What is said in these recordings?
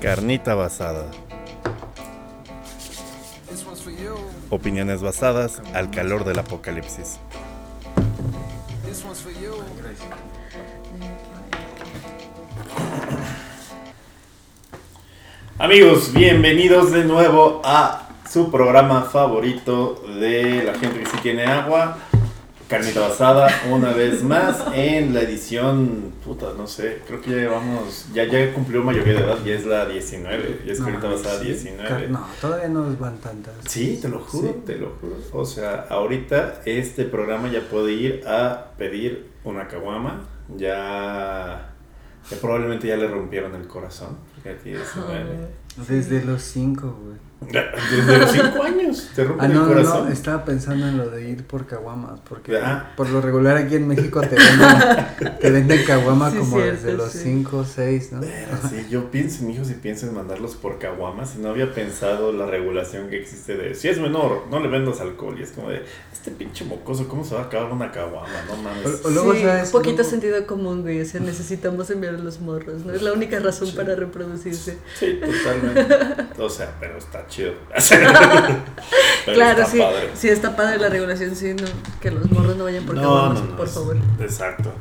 Carnita basada. Opiniones basadas al calor del apocalipsis. Amigos, bienvenidos de nuevo a su programa favorito de la gente que sí tiene agua. Carnita basada, una vez más en la edición, puta, no sé, creo que ya llevamos, ya, ya cumplió mayoría de edad, ya es la 19, ya es carnita basada 19. No, todavía no van tantas. Sí, te lo juro, te lo juro. O sea, ahorita este programa ya puede ir a pedir una caguama, ya, ya probablemente ya le rompieron el corazón, porque ya tiene 19. Desde los 5, güey. Desde los 5 años te rompen Ah, no, el no, corazón. no, estaba pensando en lo de ir por caguamas, porque Ah. por lo regular aquí en México te venden, te venden caguama Sí, como cierto, desde los sí. 5 o 6, ¿no? Pero sí, yo pienso en hijos y pienso en mandarlos por caguamas y no había pensado la regulación que existe de si es menor, no le vendas alcohol. Y es como de, este pinche mocoso, ¿cómo se va a acabar una caguama? No mames. O- o luego, sí, ¿sabes? un poquito Luego- sentido común, güey. O sea, necesitamos enviar a los morros, ¿no? Es la única razón para reproducirse. Sí, totalmente. O sea, pero está chido. Claro, está sí. padre. Sí, está padre la regulación, sí, no, que los morros no vayan por No, caguamas, no, no, por es- favor. Exacto.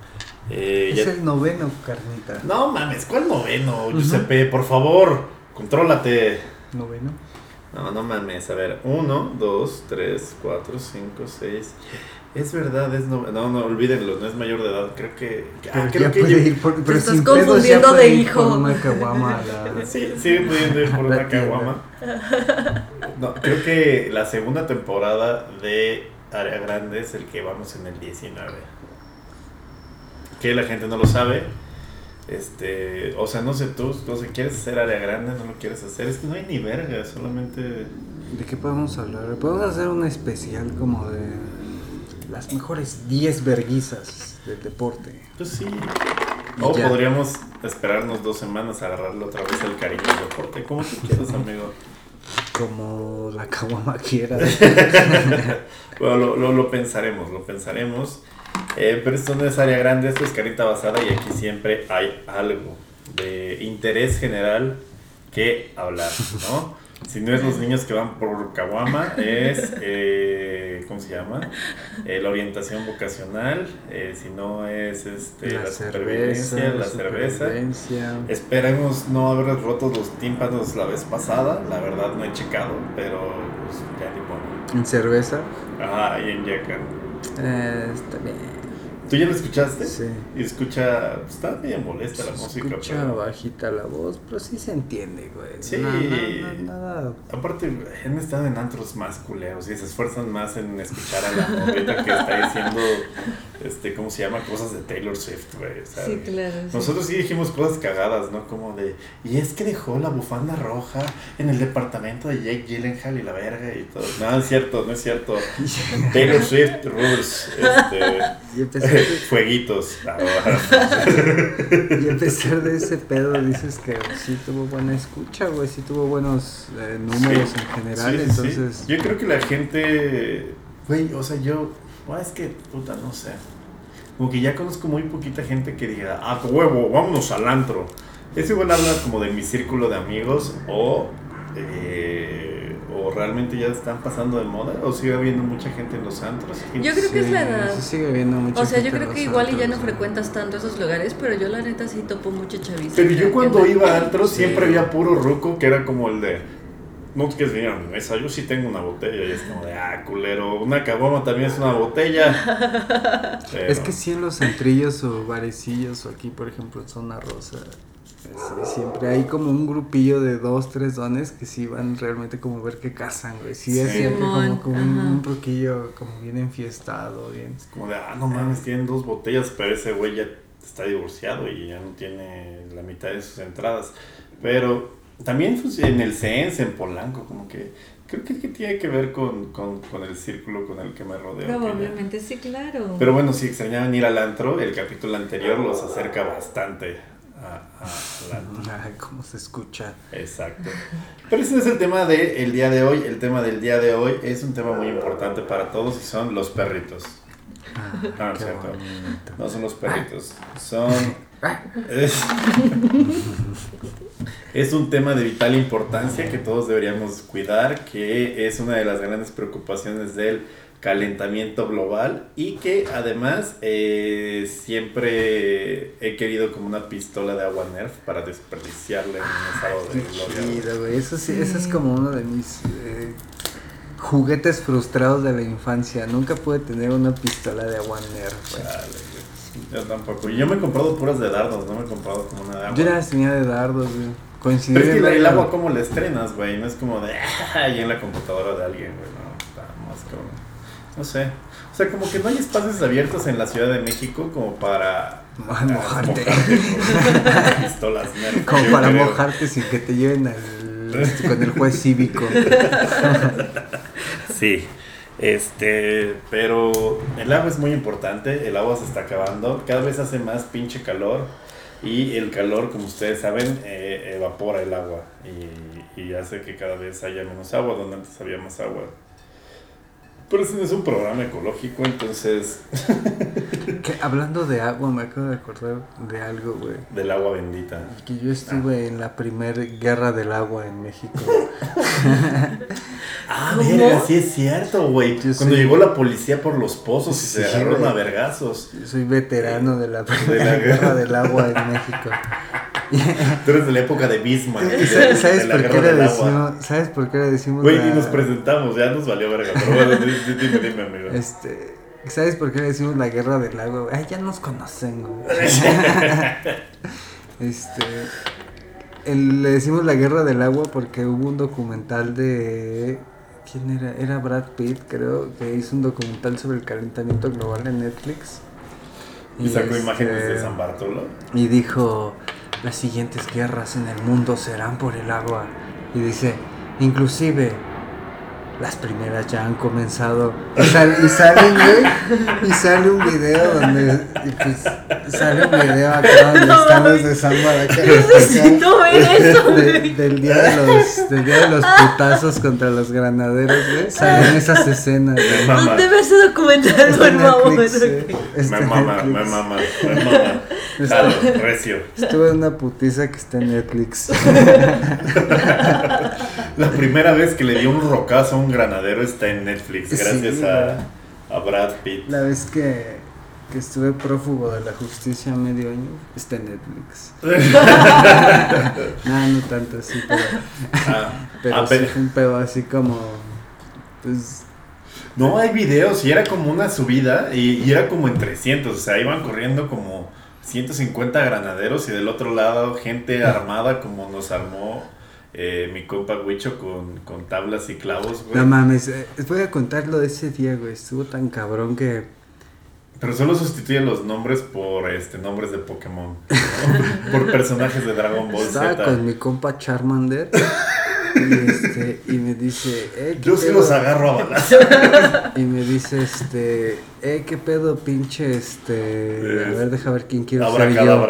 Eh, Es ya- el noveno, carnita. No mames, ¿cuál noveno, Giuseppe? Por favor, contrólate. ¿Noveno? No, no mames. A ver, 1, 2, 3, 4, 5, 6. Es verdad, es no, no, no, olvídenlo, no es mayor de edad. Creo que. Ah, creo ya que puede yo- ir por, pero estás pedos ya confundiendo de hijo. por una caguama la... Sí, sigue pudiendo ir por La una tienda. caguama. No, creo que la segunda temporada de Área Grande es el que vamos en el 19. Que la gente no lo sabe. Este, o sea, no sé tú, no sé, ¿quieres hacer área grande? ¿No lo quieres hacer? Es que no hay ni verga, solamente... ¿De qué podemos hablar? Podemos hacer un especial como de las mejores 10 verguizas del deporte. Pues sí. O ya. podríamos esperarnos dos semanas a agarrarle otra vez el cariño al deporte. Como tú quieras, amigo. Como la caguama quiera. Bueno, lo, lo, pensaremos, lo pensaremos. Eh, pero esto no es área grande, esto es carita basada y aquí siempre hay algo de interés general que hablar, ¿no? Si no es los niños que van por Caguama, es, eh, ¿cómo se llama? Eh, la orientación vocacional, eh, si no es este, la, supervivencia, la cerveza. supervivencia. Esperemos no haber roto los tímpanos la vez pasada, la verdad no he checado, pero pues, ya ni. En cerveza. Ah, y en Yakan. Eh, está bien. ¿Tú ya lo escuchaste? Sí. Y escucha, está medio molesta la música, escucha pero bajita la voz, pero sí se entiende, güey. Sí. No, no, no, nada. aparte han estado en antros más culeros y se esfuerzan más en escuchar a la morrita que está diciendo, este, ¿cómo se llama? Cosas de Taylor Swift, güey. Sí, claro. sí. Nosotros sí dijimos cosas cagadas, ¿no? Como de, y es que dejó la bufanda roja en el departamento de Jake Gyllenhaal y la verga y todo. No, es cierto, no es cierto. Taylor Swift rules, este, Y a pesar de, fueguitos. Y a pesar de ese pedo, dices que sí tuvo buena escucha, güey. Sí tuvo buenos eh, números Sí, en general. sí, sí. entonces, Yo creo que la gente, güey, o sea, yo, ah, es que, puta, no sé. Como que ya conozco muy poquita gente que diga, ah, huevo, vámonos al antro. Es igual habla como de mi círculo de amigos o, eh, o realmente ya están pasando de moda o sigue habiendo mucha gente en los antros. Yo creo que es la edad. sí sigue habiendo mucha O sea, yo gente creo que igual y ya no frecuentas tanto esos lugares, pero yo la neta sí topo mucha chaviza. Pero yo cuando iba a antros Sí. siempre había puro ruco que era como el de, no te quieres venir a mi mesa, yo sí tengo una botella y es como de, ah, culero, una caguama también es una botella. Pero- Es que sí en los centrillos o barecillos o aquí, por ejemplo, en Zona Rosa, sí, siempre hay como un grupillo de dos, tres dones que sí van realmente como a ver qué cazan, güey. Sí, es Sí. siempre como, como un, un roquillo como bien enfiestado, bien... Como de, ah, no mames, tienen dos botellas, pero ese güey ya está divorciado y ya no tiene la mitad de sus entradas. Pero también pues, en el CENS, en Polanco, como que creo que, que tiene que ver con, con, con el círculo con el que me rodeo. Probablemente sí, claro. Pero bueno, si extrañaban ir al antro, el capítulo anterior los acerca bastante a, cómo se escucha. Exacto. Pero ese no es el tema del día de hoy. El tema del día de hoy es un tema muy importante para todos y son los perritos. Ah, Ah, qué cierto. No son los perritos, son... es- es un tema de vital importancia que todos deberíamos cuidar, que es una de las grandes preocupaciones del calentamiento global y que además eh, siempre he querido como una pistola de agua Nerf para desperdiciarla en un estado de gloria. Chido, güey. Eso sí, eso es como uno de mis eh, juguetes frustrados de la infancia. Nunca pude tener una pistola de agua Nerf, güey. Güey. Yo tampoco. Yo me he comprado puras de dardos, no me he comprado como una de agua. Yo las tenía de dardos, güey. Coincidí Pero es que el verla. agua como la estrenas, güey, no es como de ahí en la computadora de alguien, güey, no, está más como, no sé, o sea, como que no hay espacios abiertos en la Ciudad de México como para Ah, ah, mojarte. con pistolas Nerf, Como para creo. mojarte sin que te lleven al, con el juez cívico. Sí, este, pero el agua es muy importante, el agua se está acabando, cada vez hace más pinche calor y el calor, como ustedes saben, eh, evapora el agua y, y hace que cada vez haya menos agua donde antes había más agua. Pero este no es un programa ecológico, entonces Que, hablando de agua, me acabo de acordar de algo, güey. del agua bendita. Que yo estuve en la primera guerra del agua en México. Ah, verga, sí es cierto, güey. Cuando llegó la policía por los pozos y se agarraron a vergazos. Yo soy veterano de la De la primera guerra. guerra del agua en México. Tú eres de la época de Bismarck. ¿Y de- sa- de ¿Sabes por qué le decimos? ¿Sabes por qué le decimos Güey, la- ni nos presentamos, ya nos valió verga. Pero bueno, di- di- dime, dime, amigo. Este, ¿sabes por qué le decimos la guerra del agua? güey? Ay, ya nos conocen, güey. este, el- le decimos la guerra del agua porque hubo un documental de ¿quién era? Era Brad Pitt, creo, que hizo un documental sobre el calentamiento global en Netflix. Y sacó este, imágenes de San Bartolo. Y dijo, las siguientes guerras en el mundo serán por el agua. Y dice, inclusive, las primeras ya han comenzado. Y, sal- y sale, güey, y sale un video donde, y pues, sale un video acá donde No, güey. de San Bar- acá, Necesito ver eso, de- del día de los del día de los putazos contra los granaderos, güey. Salen esas escenas, güey. Mamá. ¿Dónde ves ese documental, por favor? Me mama, Netflix. me mama, me mama. Jalo, recio. Estuve en una putiza que está en Netflix. La primera vez que le dio un rocazo a un granadero está en Netflix, gracias a, a Brad Pitt. La vez que, que estuve prófugo de la justicia medio año, está en Netflix. no, no tanto así, pero, Ah, pero ah, sí pero- fue un pedo así como, pues, No, hay videos y era como una subida y, y era como en 300, o sea, iban corriendo como 150 granaderos y del otro lado gente armada como nos armó eh, mi compa Huicho con, con tablas y clavos, güey. no mames, eh, voy a contar lo de ese día, güey, estuvo tan cabrón que, Pero solo sustituye los nombres por este nombres de Pokémon. ¿no? por personajes de Dragon Ball estaba Z. con mi compa Charmander, y este, y me dice, eh, ¿qué Yo sí pedo? los agarro a balas. Y me dice, este, eh, qué pedo, pinche, este, a ver, deja ver quién quiero ser yo.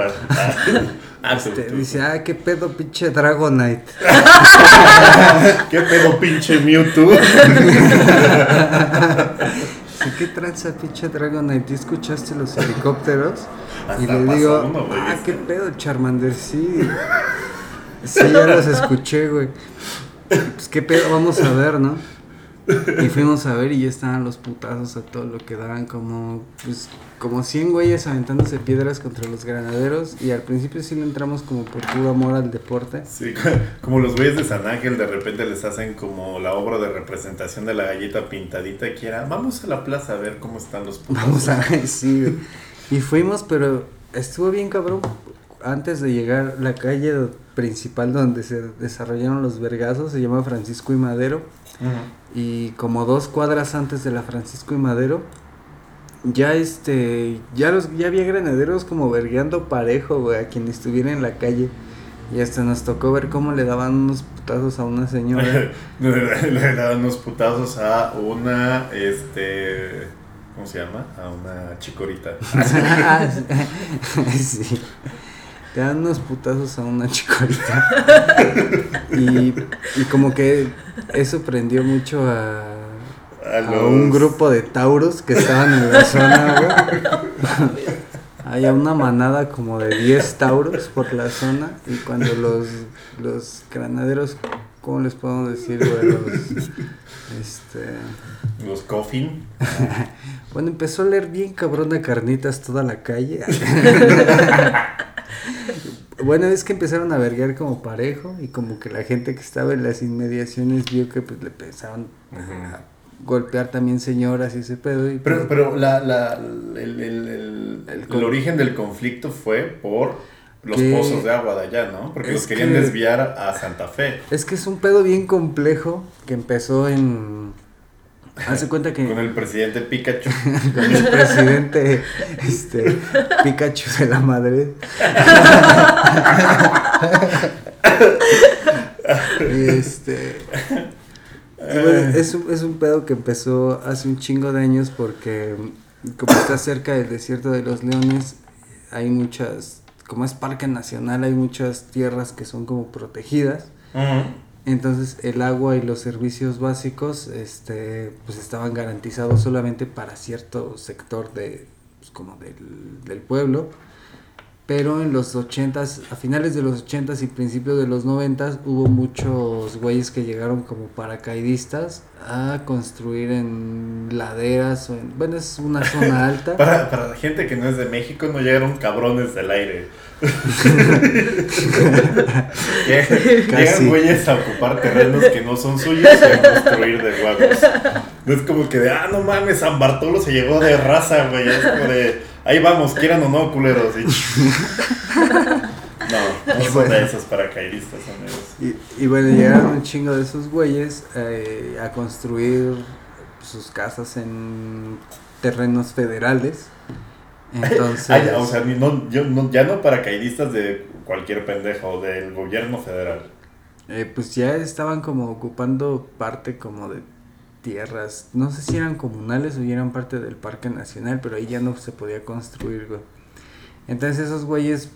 Este, tú. dice, ah, qué pedo, pinche Dragonite. ¿Qué pedo pinche Mewtwo? Dice, ¿qué tranza, pinche Dragonite? ¿Y escuchaste los helicópteros? Hasta y le digo, uno, ah, este. qué pedo, Charmander, sí. Sí, ya los escuché, güey. Pues qué pedo, vamos a ver, ¿no? Y fuimos a ver y ya estaban los putazos a todo lo que daban como, pues, como 100 güeyes aventándose piedras contra los granaderos y al principio sí le entramos como por puro amor al deporte. Sí, como los güeyes de San Ángel de repente les hacen como la obra de representación de la galleta pintadita que era, vamos a la plaza a ver cómo están los putos. Vamos a ver, sí. Y fuimos, pero estuvo bien cabrón. Antes de llegar, la calle principal donde se desarrollaron los vergazos se llama Francisco y Madero. Y como dos cuadras antes de la Francisco y Madero, ya este, ya los, ya había granaderos como vergueando parejo, güey, a quien estuviera en la calle. Y hasta nos tocó ver cómo le daban unos putazos a una señora. le, le daban unos putazos a una, este, ¿cómo se llama? A una chicorita. Ah, sí. Te dan unos putazos a una chicorita. y, y como que eso prendió mucho a, A a los- un grupo de tauros que estaban en la zona, güey. Había una manada como de 10 tauros por la zona y cuando los, los granaderos, ¿cómo les podemos decir, güey? Los, este... Los coffin. Bueno, empezó a leer bien cabrón de carnitas toda la calle. Bueno, es que empezaron a verguear como parejo y como que la gente que estaba en las inmediaciones vio que pues le pensaban golpear también señoras y ese pedo. Y, Pero, pues, pero la, la, el, el, el, El el origen del conflicto fue por los Que- pozos de agua de allá, ¿no? Porque los querían que- desviar a Santa Fe. Es que es un pedo bien complejo que empezó en... Hace cuenta que... Con el presidente Pikachu. con el presidente este Pikachu de la Madrid. Y este y bueno, es, un, es un pedo que empezó hace un chingo de años porque como está cerca del desierto de los leones, hay muchas, como es parque nacional, hay muchas tierras que son como protegidas. Entonces el agua y los servicios básicos este, pues estaban garantizados solamente para cierto sector de, pues, como del, del pueblo. Pero en los 80s, a finales de los 80s y principios de los 90s hubo muchos güeyes que llegaron como paracaidistas a construir en laderas o en, bueno, es una zona alta. Para, para la gente que no es de México, no llegaron cabrones del aire. Llegan güeyes a ocupar terrenos que no son suyos y a construir de huevos. No es como que de, ah, no mames, San Bartolo se llegó de raza, güey. Es como de, ahí vamos, quieran o no, culeros. Y- No, no son de esos paracaidistas, amigos. Y, y bueno, llegaron un chingo de esos güeyes eh, a construir sus casas en terrenos federales. Entonces, ya, o sea, no, yo, no, ya no paracaidistas de cualquier pendejo, del gobierno federal. eh, pues ya estaban como ocupando parte como de tierras, no sé si eran comunales o ya eran parte del parque nacional, pero ahí ya no se podía construir, güey. Entonces esos güeyes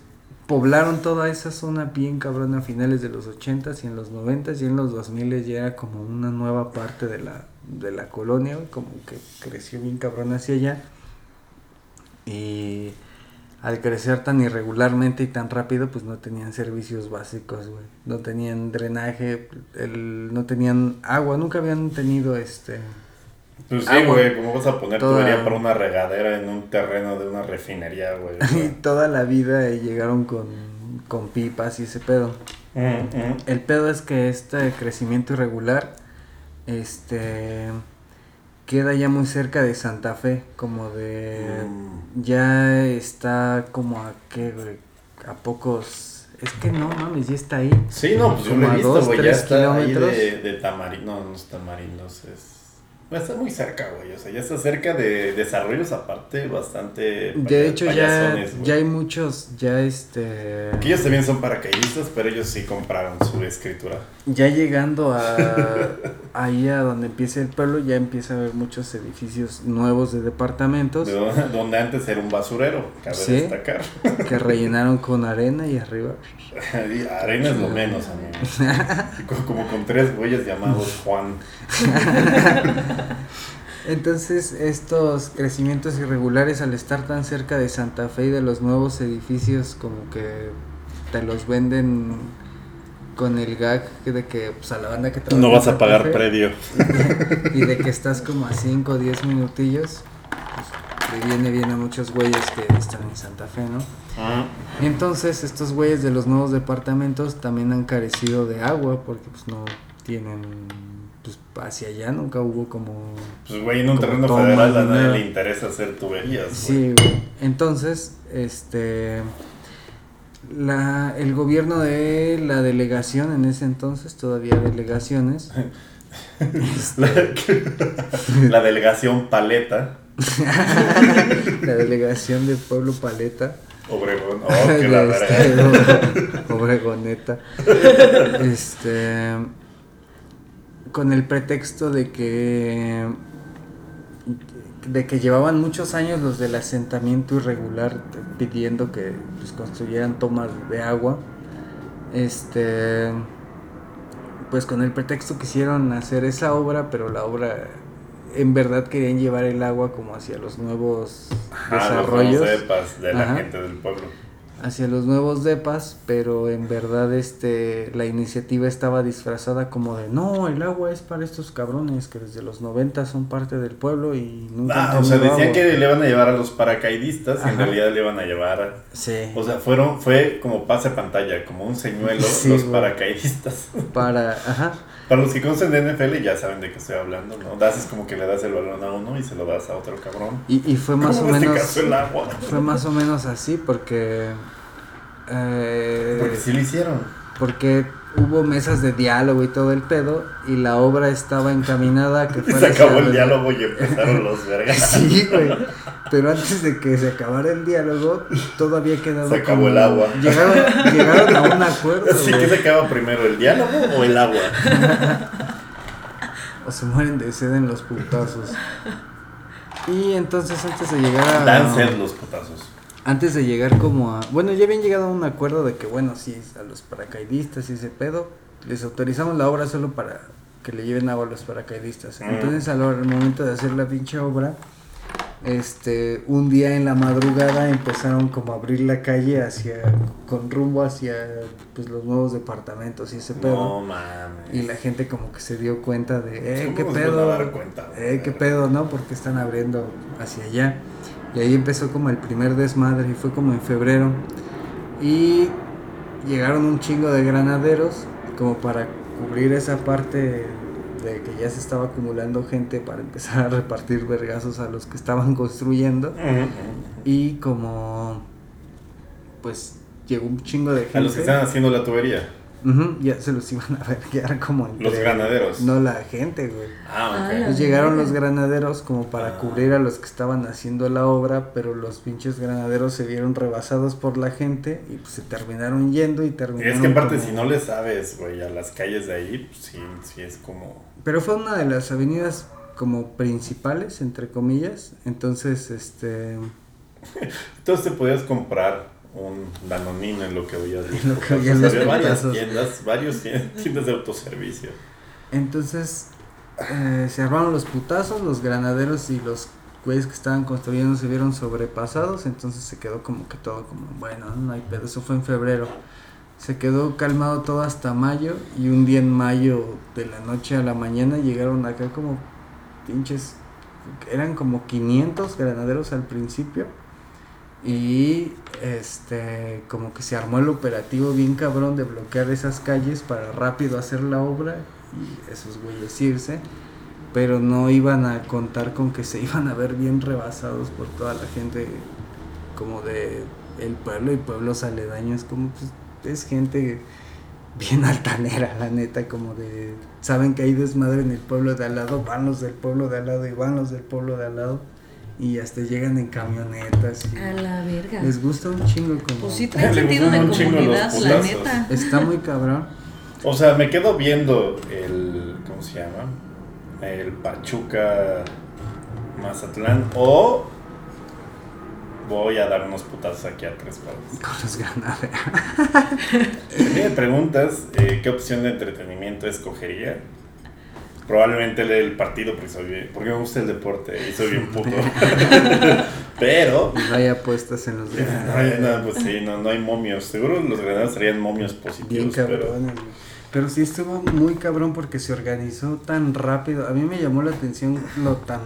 poblaron toda esa zona bien cabrón a finales de los 80s y en los 90s y en los 2000 ya era como una nueva parte de la, de la colonia, güey, como que creció bien cabrón hacia allá. Y al crecer tan irregularmente y tan rápido, pues no tenían servicios básicos, güey. No tenían drenaje, el, no tenían agua, nunca habían tenido este... Pues sí, güey, ¿cómo vas a poner Toda- tubería para una regadera en un terreno de una refinería, güey? Y toda la vida llegaron con, con pipas y ese pedo. mm. El pedo es que este crecimiento irregular, este, queda ya muy cerca de Santa Fe, como de, Mm. ya está como a qué, güey, a pocos, es que no mames, ya está ahí. Sí, no, pues yo lo he visto, güey, ya está ahí kilómetros. de, de Tamarindo, no, no es Tamarindos, es... Está muy cerca, güey, o sea, ya está cerca de desarrollos aparte bastante... De hecho ya, ya hay muchos, ya este, Que ellos también son paracaidistas, pero ellos sí compraron su escritura. ya llegando a ahí a donde empieza el pueblo, ya empieza a haber muchos edificios nuevos de departamentos. De donde, donde antes era un basurero, cabe Sí. destacar. que rellenaron con arena y arriba. Y Arena es lo menos, amigo. Como con tres güeyes llamados Juan. Entonces, estos crecimientos irregulares al estar tan cerca de Santa Fe y de los nuevos edificios, como que te los venden con el gag de que pues, a la banda que trabaja No vas a pagar Fe, predio. Y de que estás como a 5 o 10 minutillos, pues, le viene bien a muchos güeyes que están en Santa Fe, ¿no? Y entonces estos güeyes de los nuevos departamentos también han carecido de agua porque pues no tienen, pues hacia allá nunca hubo como... Pues, güey, en un terreno tomas federal a nadie le interesa hacer tuberías. Sí, güey. Entonces, este... La, el gobierno de la delegación en ese entonces, todavía delegaciones, La, la delegación Paleta, la delegación de Pueblo Paleta, Obregón. Oh, qué la este, Obregoneta. Este. Con el pretexto de que. de que llevaban muchos años los del asentamiento irregular pidiendo que pues, construyeran tomas de agua. Este. Pues con el pretexto quisieron hacer esa obra, pero la obra en verdad querían llevar el agua como hacia los nuevos Ajá, los desarrollos. nuevos de la Ajá. gente del pueblo. Hacia los nuevos depas, pero en verdad este la iniciativa estaba disfrazada como de no, el agua es para estos cabrones que desde los 90 son parte del pueblo y nunca Ah, o sea, decían agua". que le iban a llevar a los paracaidistas y en realidad le iban a llevar. sí, O sea, fueron, fue como pase pantalla, como un señuelo, Sí, los güey. paracaidistas. para ajá, Para los que conocen de NFL ya saben de qué estoy hablando, ¿no? Das es como que le das el balón a uno y se lo das a otro cabrón. y, y fue más o este menos caso el agua. fue más o menos así porque eh, Porque sí lo hicieron. porque hubo mesas de diálogo y todo el pedo y la obra estaba encaminada a que fuera se acabó el diálogo y empezaron los vergas. Sí, güey. Pero antes de que se acabara el diálogo, todo había quedado. Se acabó como- el agua. Llegaron, llegaron a un acuerdo. Así que se acaba primero, el diálogo o el agua. O se mueren de sed en los putazos. Y entonces antes de llegar a. Dan sed los putazos. Antes de llegar como a... Bueno, ya habían llegado a un acuerdo de que, bueno, sí, a los paracaidistas y ese pedo, les autorizamos la obra solo para que le lleven agua a los paracaidistas. Mm. Entonces, al, al momento de hacer la pinche obra, este, un día en la madrugada empezaron como a abrir la calle hacia, con rumbo hacia, pues, los nuevos departamentos y ese pedo. No mames. Y la gente como que se dio cuenta de, eh, ¿Cómo qué pedo, dar cuenta, eh, qué pedo, ¿no? Porque están abriendo hacia allá. Y ahí empezó como el primer desmadre y fue como en febrero. Y llegaron un chingo de granaderos como para cubrir esa parte de que ya se estaba acumulando gente para empezar a repartir vergazos a los que estaban construyendo. Y como pues llegó un chingo de gente. A los que están haciendo la tubería. Ya se los iban a ver, ya era como entre- Los granaderos. No la gente, güey. Ah, Ah, ok. Pues llegaron los granaderos como para Ah. cubrir a los que estaban haciendo la obra, pero los pinches granaderos se vieron rebasados por la gente y pues se terminaron yendo y Y terminaron. es que aparte como- si no le sabes, güey, a las calles de ahí, pues sí, sí es como... Pero fue una de las avenidas como principales, entre comillas. Entonces, este. Entonces te podías comprar un danonino en lo que lo los Había varias tiendas, varios tien- tiendas de autoservicio. Entonces eh, se armaron los putazos, los granaderos y los güeyes que estaban construyendo se vieron sobrepasados, entonces se quedó como que todo como, bueno, no hay pedo, eso fue en febrero. Se quedó calmado todo hasta mayo y un día en mayo de la noche a la mañana llegaron acá como pinches, eran como 500 granaderos al principio y este como que se armó el operativo bien cabrón de bloquear esas calles para rápido hacer la obra y esos güeyes irse pero no iban a contar con que se iban a ver bien rebasados por toda la gente como de el pueblo y pueblos aledaños como pues es gente bien altanera la neta como de saben que hay desmadre en el pueblo de al lado van los del pueblo de al lado y van los del pueblo de al lado y hasta llegan en camionetas y A la verga. les gusta un chingo como Pues sí trae sentido de comunidad, la neta. está muy cabrón O sea, me quedo viendo el... ¿Cómo se llama? El Pachuca Mazatlán o voy a dar unos putazos aquí a tres pares. con los granaderos Si me preguntas eh, qué opción de entretenimiento escogería, probablemente el del partido porque, soy bien- porque me gusta el deporte y soy bien puto. Pero, no hay apuestas en los no, hay- granaderos no, pues sí, no, no hay momios. Seguro los granados serían momios Bien positivos, pero cabrón. Pero sí estuvo muy cabrón porque se organizó tan rápido. A mí me llamó la atención lo tan...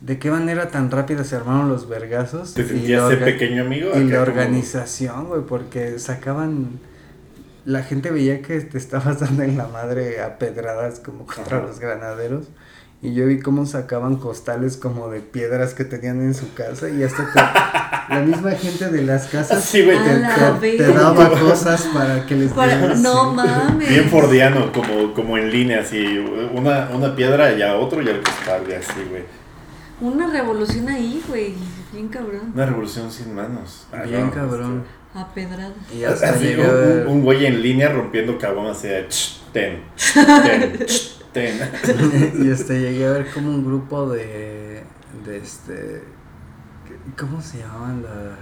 De qué manera tan rápida se armaron los vergazos. ¿te y sentías la ese pequeño amigo? Y la organización, güey, porque sacaban... La gente veía que te estabas dando en la madre a pedradas como contra Ajá. los granaderos. Y yo vi cómo sacaban costales como de piedras que tenían en su casa y hasta te- la misma gente de las casas Sí, te- la te, daba cosas para que les Para- no mames. Bien fordiano, como, como en línea, así, una, una piedra y a otro y al costal, y así, güey. Una revolución ahí, güey. Bien cabrón. Una revolución sin manos. Ah, Bien no, cabrón. A pedrada. Y este, hasta así, llegué un, un- güey en línea rompiendo cabrón así de "Ch, ten, ch, ten, ten. y hasta llegué a ver como un grupo de de este ¿cómo se llamaban la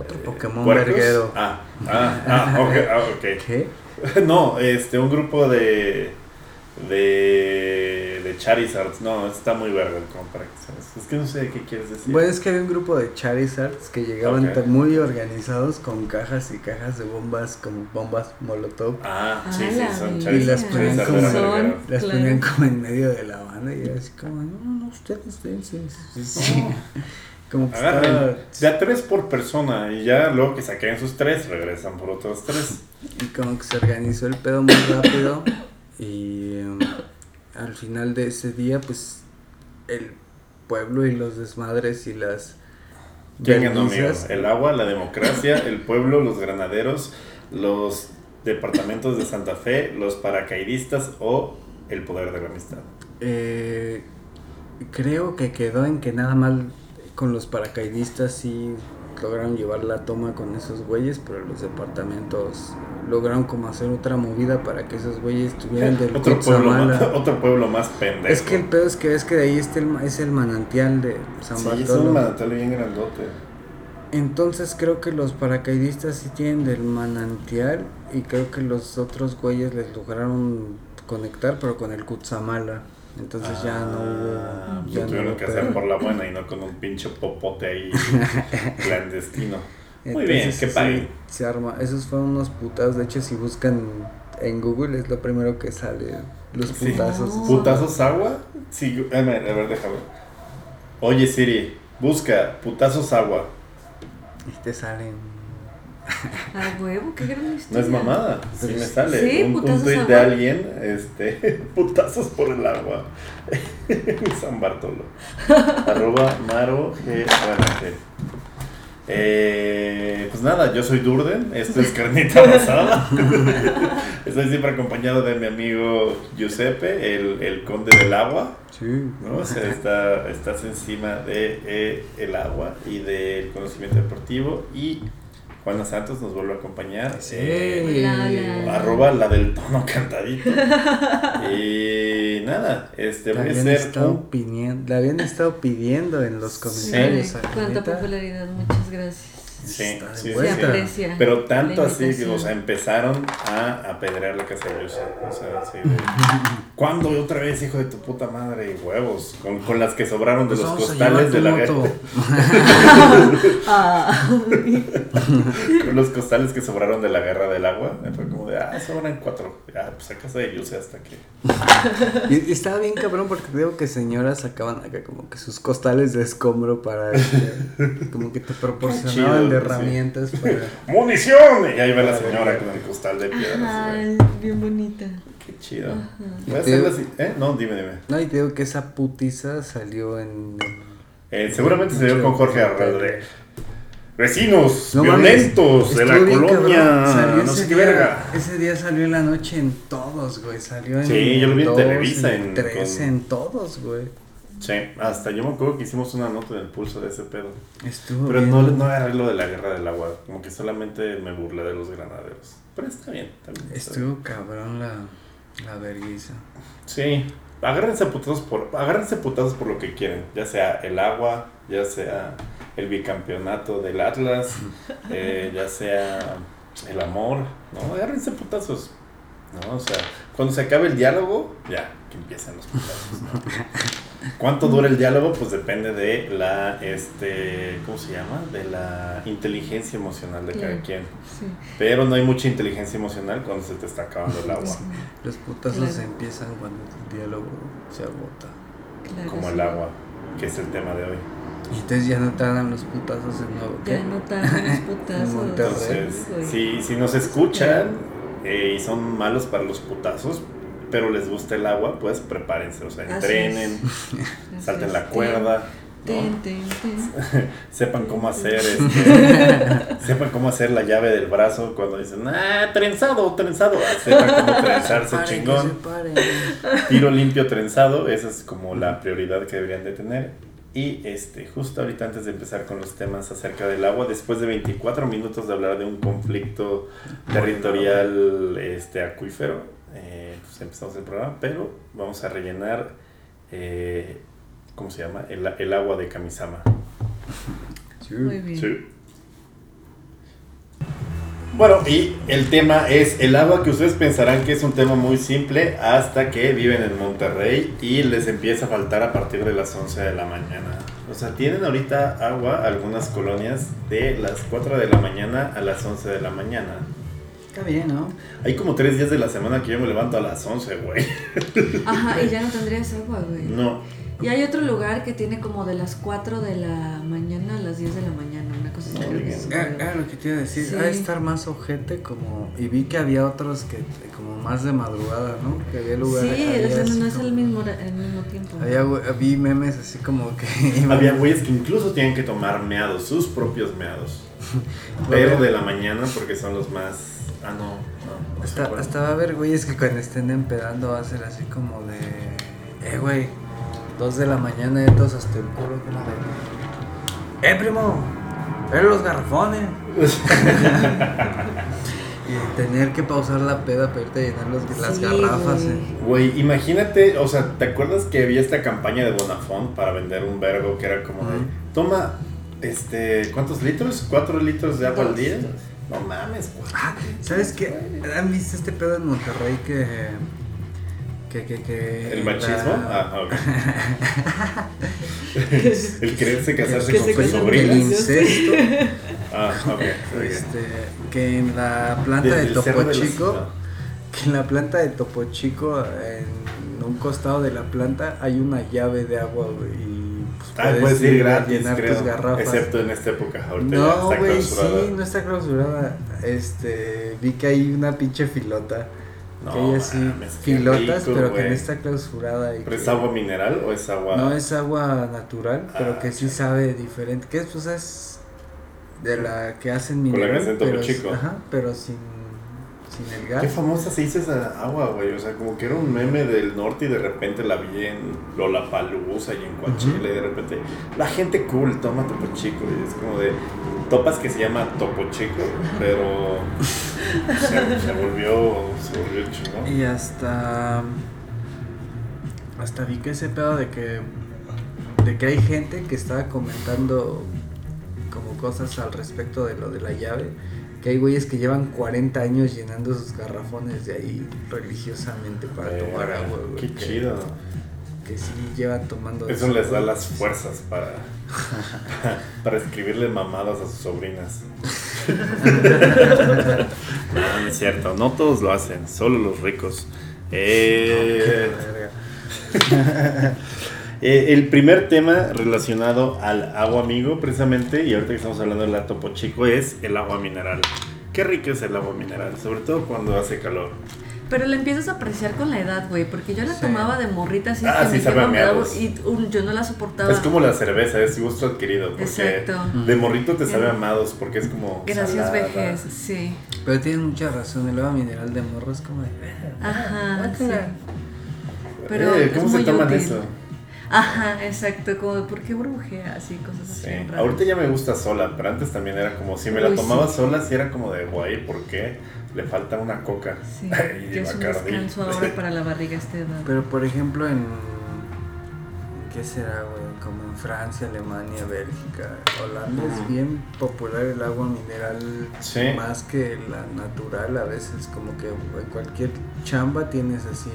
otro Pokémon ¿Puercos? verguero? Ah, ah, ah, ok, ah, ok. ¿Qué? No, este, un grupo de, de, de Charizard. No, está muy para que se- Es que no sé qué quieres decir. Bueno, es que había un grupo de Charizards que llegaban muy organizados con cajas y cajas de bombas, como bombas Molotov. Ah, Ah, sí, sí, la son vida. Charizard. Y las ponían Charizard como- era Son- verguero. Las Claro. ponían como en medio de la banda y era así como, no, no, no, ustedes dense. Sí. Como que estaba... Agarren de a tres por persona y ya luego que saquen sus tres, regresan por otros tres. Y como que se organizó el pedo muy rápido y em, al final de ese día pues el pueblo y los desmadres y las verguizas, El agua, la democracia, el pueblo, los granaderos, los departamentos de Santa Fe, los paracaidistas o el poder de la amistad. eh, creo que quedó en que nada más con los paracaidistas sí lograron llevar la toma con esos güeyes, pero los departamentos lograron como hacer otra movida para que esos güeyes tuvieran del Otro pueblo, más, otro pueblo más pendejo. Es que el pedo es que ves que de ahí está el, es el manantial de San Sí, es Bartolo. un manantial bien grandote. Entonces creo que los paracaidistas sí tienen del manantial y creo que los otros güeyes les lograron conectar, pero con el Kutsamala. Entonces ya no Ah, hubo. pues Ya no tuvieron que pedo. hacer por la buena y no con un pinche popote ahí clandestino. Muy Entonces, bien, qué sí, padre. Se arma. Esos fueron unos putados. De hecho, si buscan en Google es lo primero que sale. Los putazos. ¿Putazos agua? Sí, a ver, a ver, déjame. Oye Siri, busca putazos agua. Y te salen. A huevo, qué gran No es mamada, sí me sale. Sí, un, un tweet agua. de alguien, este, putazos por el agua. San Bartolo. Arroba Maro G. Eh, pues nada, yo soy Durden, esto es Carnita Basada. Estoy siempre acompañado de mi amigo Giuseppe, el, el conde del agua. Sí. ¿no? O sea, está, estás encima de eh, el agua y del conocimiento deportivo. Y Juana Santos nos vuelve a acompañar. Sí. eh, arroba la del tono cantadito. y nada, este La voy a habían, hacer estado un pidiendo, la habían estado pidiendo en los comentarios. cuánta popularidad, muchas gracias. Sí, sí, sí, sí. Pero tanto así que, o sea, empezaron a apedrear la casa de Yusa. O sea, de. ¿Cuándo otra vez, hijo de tu puta madre? Huevos. Con, con las que sobraron de Pues los costales de la. Ah, Con los costales que sobraron de la guerra del agua. Fue como de, ah, sobran cuatro. Ah, pues a casa de Yusa hasta que. Y, y estaba bien cabrón porque digo que señoras sacaban acá como que sus costales de escombro para este, como que te proporcionaban de sí. herramientas para ¡Munición! Y ahí va la señora con el costal de piedras. Ay, bien bonita. Qué chido. Ajá. Voy a hacerlo así. ¿Eh? No, dime, dime. No, y te digo que esa putiza salió en Eh, seguramente se dio con Jorge Arralde. Vecinos No mames, violentos de la colonia. Salió No ese sé qué día- verga. Ese día salió en la noche en todos, güey. Salió en Sí, yo lo vi en Televisa, en- tres, con- en todos, güey. Sí, hasta yo me acuerdo que hicimos una nota del pulso de ese pedo. Estuvo Pero bien. no, no agarré lo de la guerra del agua. Como que solamente me burlé de los granaderos. Pero está bien. También está bien. Estuvo cabrón la, la vergüenza. Sí. Agárrense putazos por, agárrense putazos por lo que quieren. Ya sea el agua, ya sea el bicampeonato del Atlas, eh, ya sea el amor. No, agárrense putazos. ¿no? O sea, cuando se acabe el diálogo, ya, que empiecen los putazos. ¿no? ¿Cuánto dura el diálogo? Pues depende de la, este, ¿cómo se llama? De la inteligencia emocional de cada Claro. quien. Sí. Pero no hay mucha inteligencia emocional cuando se te está acabando el agua. Los putazos Claro. empiezan cuando el diálogo se agota. Claro, Como sí. el agua, que es el tema de hoy. Y entonces ya no tardan los putazos de nuevo. ¿qué? Ya no tardan los putazos. Entonces, si, si nos escuchan eh, y son malos para los putazos, pero les gusta el agua, pues prepárense, o sea, entrenen, salten la cuerda, ¿no? ten, ten. sepan cómo hacer este, sepan cómo hacer la llave del brazo cuando dicen, ah, trenzado, trenzado, Ah, sepan cómo trenzarse Paren, chingón. Tiro limpio trenzado, esa es como la prioridad que deberían de tener. Y este, justo ahorita antes de empezar con los temas acerca del agua, después de 24 minutos de hablar de un conflicto territorial este, acuífero, eh, pues empezamos el programa, pero vamos a rellenar, eh, ¿cómo se llama? El, el agua de Kamisama. Sí. Muy bien. Sí. Bueno, y el tema es el agua que ustedes pensarán que es un tema muy simple hasta que viven en Monterrey y les empieza a faltar a partir de las 11 de la mañana. O sea, tienen ahorita agua algunas colonias de las 4 de la mañana a las 11 de la mañana. Está bien, ¿no? Hay como tres días de la semana que yo me levanto a las 11, güey. Ajá, y ya no tendrías agua, güey. No. Y hay otro lugar que tiene como de las 4 de la mañana a las 10 de la mañana, una cosa así. Es Era, lo que te iba a decir, Sí. ha de estar más ojete como... Y vi que había otros que como más de madrugada, ¿no? Que había lugares... Sí, había o sea, así no es como- el mismo, el mismo tiempo. Había, vi memes así como que... Había güeyes que incluso tienen que tomar meados, sus propios meados. Pero de la mañana porque son los más... Ah, no, no. no sé Hasta, va a haber güeyes que cuando estén empedando va a ser así como de... Eh, güey, dos de la mañana y todos hasta el culo como de... Eh, primo, ver los garrafones. y tener que pausar la peda para irte a llenar los- las garrafas. güey. eh. Güey, imagínate, o sea, ¿te acuerdas que había esta campaña de Bonafont para vender un vergo que era como de, toma, este, ¿cuántos litros? ¿Cuatro litros de agua al Dos. No mames, güey. Ah, ¿sabes qué? ¿Han visto este pedo en Monterrey que... Que, que, que ¿El machismo? la- Ah, ok. El quererse casarse Que con su El sobrina. con incesto. Ah, ok. Este, que en la planta Desde de el Topo de Chico, no. que en la planta de Topo Chico, en un costado de la planta hay una llave de agua, güey, Ah, puedes ir a gratis, llenar creo. tus garrafas. Excepto en esta época, ahorita ya no, está clausurada. sí, no está clausurada. Este, vi que hay una pinche filota. que No, hay así mames, filotas, rico, pero que güey. no está clausurada. Y ¿Pero es que- agua mineral o es agua...? No es agua natural, pero Ah, que sí sabe diferente. Que es, pues es de la que hacen Con la que mineral, hacen pero, Chico. Ajá, pero sin, sin el gas. Qué famosa se hizo esa agua, güey. O sea, como que era un meme del norte y de repente la vi en Lollapalooza y en Coachella y de repente la gente cool toma Topo Chico y es como de topas que se llama Topo Chico, pero se, se volvió se volvió chingón. Y hasta hasta vi que ese pedo de que de que hay gente que estaba comentando como cosas al respecto de lo de la llave, que hay güeyes que llevan 40 años llenando sus garrafones de ahí religiosamente para tomar Verga, agua, güey. Qué que- chido. Que sí llevan tomando Eso les da las fuerzas para, para escribirle mamadas a sus sobrinas. no, no es cierto, no todos lo hacen, solo los ricos. Eh, Verga. eh, el primer tema relacionado al agua amigo, precisamente, y ahorita que estamos hablando del Topo Chico, es el agua mineral. Qué rico es el agua mineral, sobre todo cuando hace calor. Pero la empiezas a apreciar con la edad, güey, porque yo la Sí. tomaba de morrita así Ah, que sí, me daba meados. y um, yo no la soportaba. Es como la cerveza, es gusto adquirido. Porque Exacto. de morrito te sabe amados, porque es como. Gracias, salada. vejez, sí. Pero tienes mucha razón, el agua mineral de morro es como de... Ajá, sí. Pero Eh, es ¿Cómo se muy toman útil. eso? Ajá, exacto, como de, ¿por qué brujea? Así, cosas así. Sí. Ahorita ya me gusta sola, pero antes también era como, si me la Uy, tomaba sí. sola, sí era como de, güey, ¿por qué? Le falta una coca. Sí, Y es un descanso ahora para la barriga esta edad. Pero por ejemplo en... ¿Qué será, güey? Como en Francia, Alemania, Bélgica, Holanda es bien popular el agua mineral Sí. más que la natural. A veces como que en cualquier chamba tienes así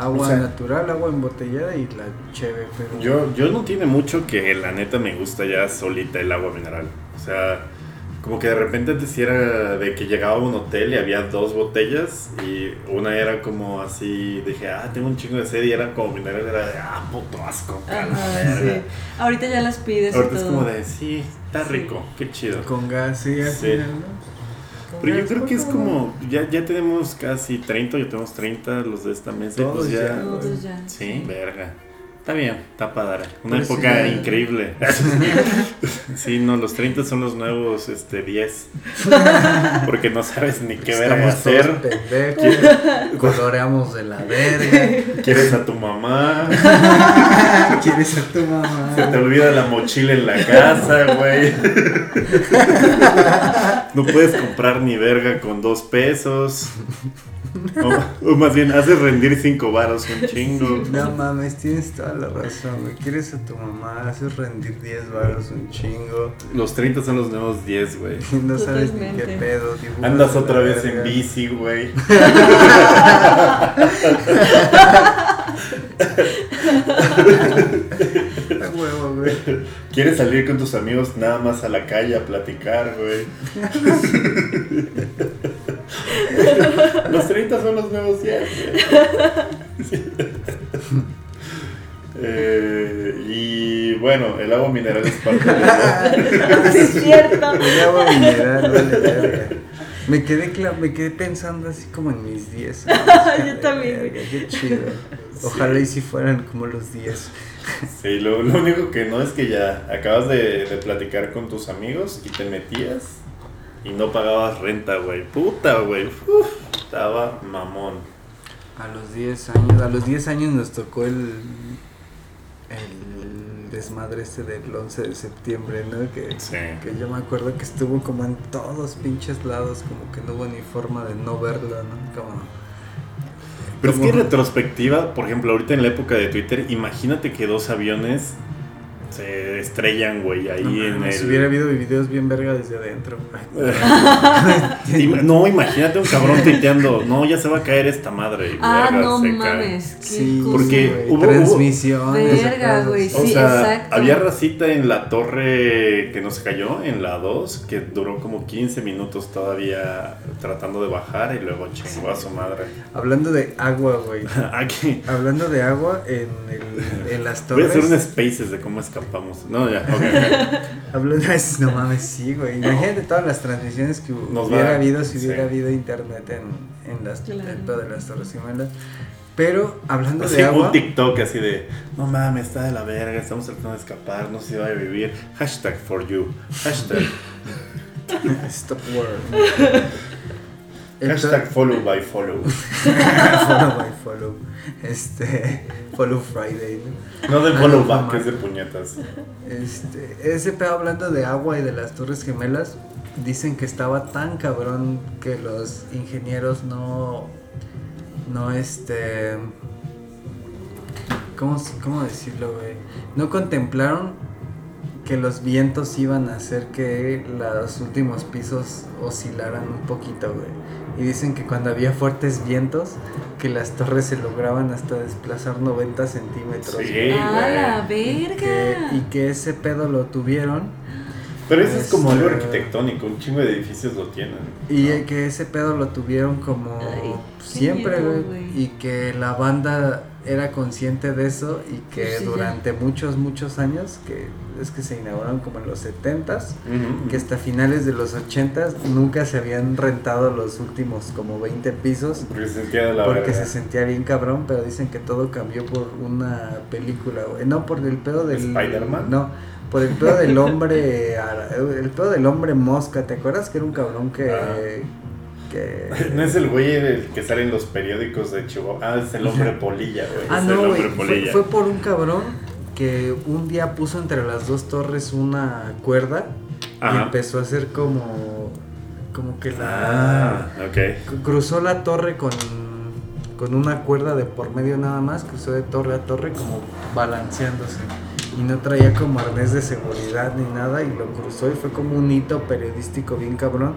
agua O sea- natural, agua embotellada y la cheve. Pero Yo, yo no tiene mucho que la neta me gusta ya solita el agua mineral. O sea, como que de repente antes sí era de que llegaba a un hotel y había dos botellas y una era como así, dije, ah, tengo un chingo de sed y era como mineral, era de, ah, puto asco. Ajá, verga". sí. Ahorita ya las pides y Ahorita es todo. como de, sí, está Sí. rico, qué chido. con gas, sí, al Sí. ¿no? Pero yo creo que es como, ya, ya tenemos casi 30, ya tenemos 30 los de esta mesa. Todos pues ya, ya. Todos ya. Sí, verga. Está bien, está padre. Una época increíble. sí, no, los 30 son los nuevos este, 10. Porque no sabes ni qué Estamos todos hacer. coloreamos de la verga. Quieres a tu mamá. ¿Quieres ser tu mamá? Se te olvida la mochila en la casa, güey. No puedes comprar ni verga con dos pesos. O, o más bien, haces rendir cinco varos un chingo. No mames, tienes toda la razón, güey. Quieres a tu mamá, haces rendir 10 baros, un chingo. Los 30 son los nuevos 10, güey. No sabes ni qué pedo. Andas otra vez en verga. bici, güey. Huevo, güey. Quieres salir con tus amigos nada más a la calle a platicar, güey. los 30 son los nuevos 10, güey. Eh, y bueno, el agua mineral es parte de eso. Sí, es cierto. El agua mineral, vale, verga. Me quedé, me quedé pensando así como en mis 10. Yo también. Qué chido. Ojalá y si fueran como los 10. Sí, lo, lo único que no es que ya acabas de, de platicar con tus amigos y te metías y no pagabas renta, güey. Puta, güey. Uf, Estaba mamón. A los 10 años, a los 10 años nos tocó el el desmadre este del 11 de septiembre, ¿no? Que, Sí. que yo me acuerdo que estuvo como en todos pinches lados, como que no hubo ni forma de no verlo, ¿no? Como Pero es que en retrospectiva, por ejemplo, ahorita en la época de Twitter, imagínate que dos aviones se estrellan, güey, ahí no, en el... hubiera habido videos bien verga desde adentro. No, imagínate un cabrón tuiteando, no, ya se va a caer esta madre. y Ah, verga, no se cae. Qué Sí, cosa. Porque hubo- transmisiones. Verga, güey, O Sí, sea, exacto. había racita en la torre que no se cayó, en la 2, que duró como 15 minutos todavía tratando de bajar y luego chingó a su madre. Hablando de agua, güey. Aquí. Hablando de agua en, el, en las Voy a torres. hacer un spaces de cómo escapamos. No, ya, ok. Hablando de no mames, sí, güey. Imagínate todas las transmisiones que Nos hubiera va- habido si hubiera habido internet en, en las Claro. en todas las torres gemelas. Pero hablando Así de agua. un TikTok así de, no mames, está de la verga, estamos tratando de escapar, no sé si va a vivir. Hashtag for you. Hashtag, Stop word. hashtag follow by follow. follow by follow. Este. Follow Friday. ¿no? No de Ah, follow back, mamá. es de puñetas. Este, ese pedo hablando de agua y de las torres gemelas, dicen que estaba tan cabrón que los ingenieros no, no este, ¿cómo, cómo decirlo, güey? No contemplaron que los vientos iban a hacer que los últimos pisos oscilaran un poquito, güey. Y dicen que cuando había fuertes vientos, que las torres se lograban hasta desplazar 90 centímetros. Sí. güey. ¡A la Y que, verga! y que ese pedo lo tuvieron Pero eso es como algo Este- arquitectónico, un chingo de edificios lo tienen. y ¿no? que ese pedo lo tuvieron como Ay, siempre miedo, y que la banda era consciente de eso y que ya. durante muchos muchos años que es que se inauguraron como en los 70s Ujú. que hasta finales de los 80s nunca se habían rentado los últimos como 20 pisos Porque se sentía la porque se sentía bien cabrón, pero dicen que todo cambió por una película, güey. No por el pedo del ¿Spider-Man? No, por el pedo del hombre el pedo del hombre mosca, ¿te acuerdas que era un cabrón que Ah. Que No es el güey el que sale en los periódicos de Chihuahua. Ah, es el hombre polilla, güey. Ah, es no, el hombre Fue, polilla. fue por un cabrón que un día puso entre las dos torres una cuerda y empezó a hacer como como que la Ah, ok. Cru- cruzó la torre con, con una cuerda de por medio nada más, cruzó de torre a torre como balanceándose. Y no traía como arnés de seguridad ni nada y lo cruzó y fue como un hito periodístico bien cabrón.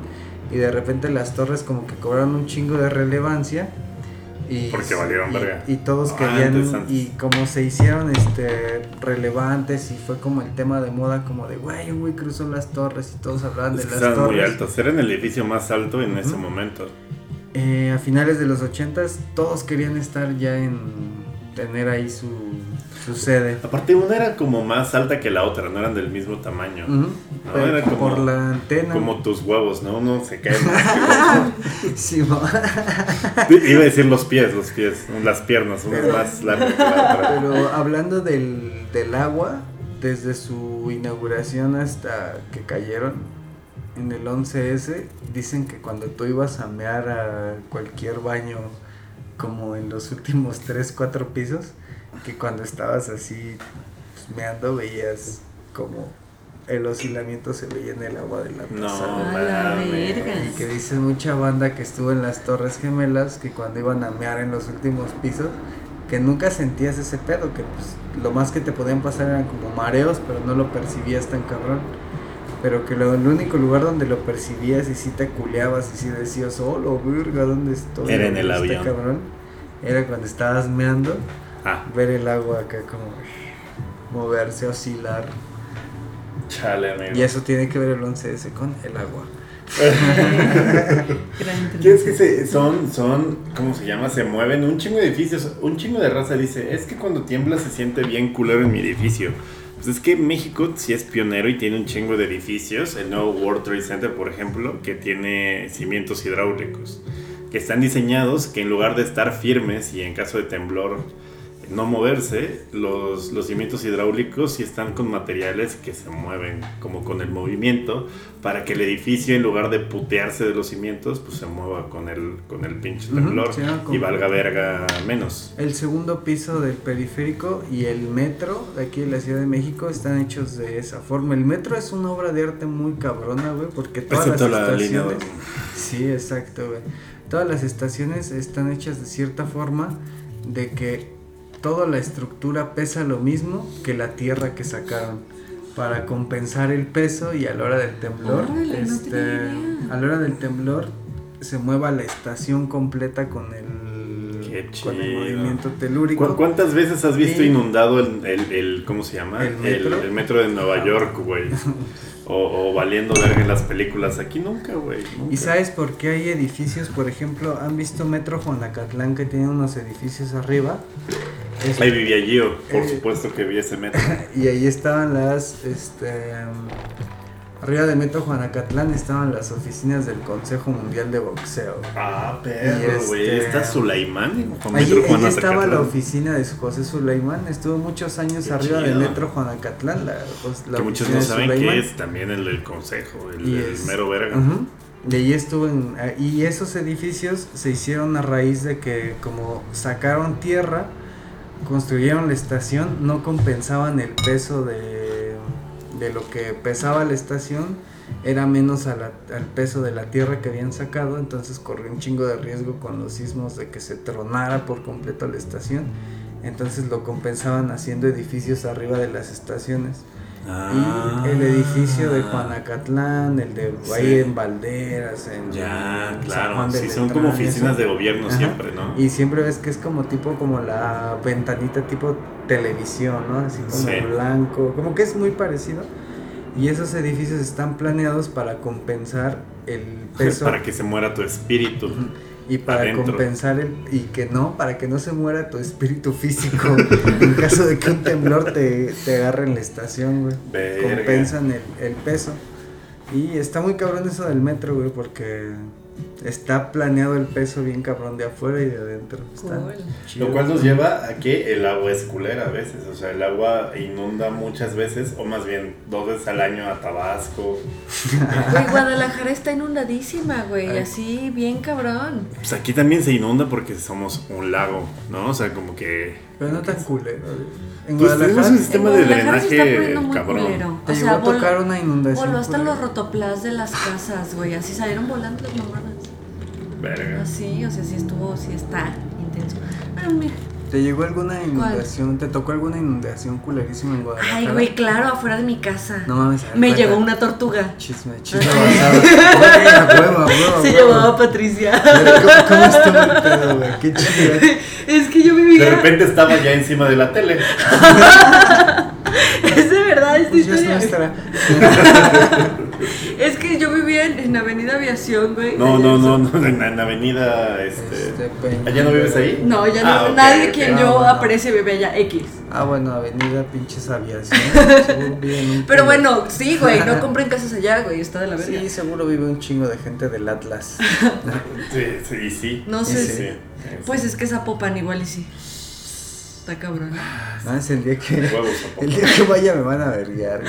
Y de repente las torres como que cobraron un chingo de relevancia. Y, Porque valieron y- verga. Y, todos Ah, querían, antes, antes. y como se hicieron este relevantes y fue como el tema de moda como de, güey, un güey cruzó las torres y todos hablaban Es de las torres. muy altos. Eran el edificio más alto en ese momento. Eh, a finales de los 80 todos querían estar ya en tener ahí su, su sede. Aparte, una era como más alta que la otra, no eran del mismo tamaño. No, Pero era como- por la antena. Como tus huevos, ¿no? Uno se cae más Sí. Iba a decir los pies, los pies, las piernas, una es más larga que la otra. Pero hablando del, del agua, desde su inauguración hasta que cayeron en el 11S, dicen que cuando tú ibas a mear a cualquier baño, como en los últimos 3, 4 pisos, que cuando estabas así pues, meando veías como el oscilamiento se veía en el agua de la No, taza. A la mames. verga. Y que dice mucha banda que estuvo en las Torres Gemelas que cuando iban a mear en los últimos pisos, que nunca sentías ese pedo, que pues lo más que te podían pasar eran como mareos, pero no lo percibías tan cabrón. Pero que lo, el único lugar donde lo percibías y si te culeabas y si decías, oh, lo verga, ¿dónde estoy? Era en el ¿Dónde está, avión. cabrón? Era cuando estabas meando, Ah, ver el agua acá como moverse, oscilar. chale, amigo. Y eso tiene que ver el 11S con el agua. Gran ¿Qué es que se, son, son, ¿cómo se llama? Se mueven un chingo de edificios. Un chingo de raza dice, es que cuando tiembla se siente bien culero en mi edificio. Pues es que México sí es pionero y tiene un chingo de edificios. El nuevo World Trade Center, por ejemplo, que tiene cimientos hidráulicos. Que están diseñados que en lugar de estar firmes y en caso de temblor no moverse, los, los cimientos hidráulicos sí están con materiales que se mueven como con el movimiento para que el edificio en lugar de putearse de los cimientos pues se mueva con el, con el pinche temblor sí, y valga verga menos. El segundo piso del periférico y el metro de aquí de la Ciudad de México están hechos de esa forma. El metro es una obra de arte muy cabrona, güey, porque todas Excepto las la línea estaciones... Sí, exacto, güey. Todas las estaciones están hechas de cierta forma de que toda la estructura pesa lo mismo que la tierra que sacaron para compensar el peso y a la hora del temblor, Órale, no este, idea. a la hora del temblor se mueva la estación completa con el, Qué con el movimiento telúrico. ¿Cu- ¿Cuántas veces has visto Y- inundado el, el, el- ¿cómo se llama? ¿El metro? el metro de Nueva York, güey. O, o valiendo verga en las películas. Aquí nunca, güey. ¿Y sabes por qué hay edificios? Por ejemplo, ¿han visto Metro Juanacatlán que tiene unos edificios arriba? Ahí vivía Gio, por Eh, supuesto que vi ese metro. y ahí estaban las, este, arriba de Metro Juanacatlán estaban las oficinas del Consejo Mundial de Boxeo. Ah, Y perro, güey. este- Está Sulaimán. Metro Juan estaba la oficina de José Sulaimán, estuvo muchos años Qué arriba de chido. Metro Juanacatlán, la, pues, la Que muchos no de saben que es también el del consejo, el, mero verga. Ujú. Y ahí estuvo en, ah, y esos edificios se hicieron a raíz de que como sacaron tierra, construyeron la estación, no compensaban el peso de, de lo que pesaba la estación, era menos al peso de la tierra que habían sacado, entonces corrió un chingo de riesgo con los sismos de que se tronara por completo la estación, entonces lo compensaban haciendo edificios arriba de las estaciones. Ah. Y el edificio de Juanacatlán, el de Sí. ahí en Valderas, en Ya, en claro. Juan Sí, son Letrán, como oficinas eso. de gobierno Ajá. siempre, ¿no? Y siempre ves que es como tipo como la ventanita tipo televisión, ¿no? Así como Sí. blanco, como que es muy parecido. Y esos edificios están planeados para compensar el peso Para que se muera tu espíritu. Y para adentro. compensar el y que no, para que no se muera tu espíritu físico en caso de que un temblor te, te agarre en la estación, güey. Verga. Compensan el, el peso. Y está muy cabrón eso del metro, güey, porque está planeado el peso bien cabrón de afuera y de adentro. Está Cool. Lo cual nos lleva a que el agua es culera a veces. O sea, el agua inunda muchas veces, o más bien dos veces al año a Tabasco. Güey, Guadalajara está inundadísima, güey. Ay. Así, bien cabrón. Pues aquí también se inunda porque somos un lago, ¿no? O sea, como que. Pero no tan culero. güey. En Pues tenemos Guadalajara un sistema En de Guadalajara drenaje cabrón. culero. te O llegó sea, a tocar una inundación. voló hasta los rotoplas de las casas, güey. Así salieron volando las mamadas. Verga. Así, o sea, sí estuvo, sí está intenso. Ah, mira. ¿Te llegó alguna inundación? ¿Te tocó alguna inundación culerísima en Guadalajara? Ay, güey, claro, afuera de mi casa. No mames. Me cuenta. llegó una tortuga. Chisme, chisme Se llamaba Patricia. Pero, ¿Cómo, cómo estuvo el pedo, güey? Qué chido. es que yo De vivía. repente estaba ya encima de la tele. Es de verdad esta Pues ya es historia. Es que yo vivía en, en Avenida Aviación, güey. No, no, no, no, en, en avenida, este... Este. ¿Allá no vives ahí? No, ya no. Ah, nadie ok. quien Ah, yo bueno. aprecie vive allá X. Ah, bueno, avenida pinches aviación. Pero bueno, sí, güey, no compren casas allá, güey, está de la verga. Sí, seguro vive un chingo de gente del Atlas. Sí, sí, sí. No sé. sí. Sí. Pues es que Zapopan igual y sí. Está cabrón. No, es el día que. Huevos, El día que vaya me van a verguiar.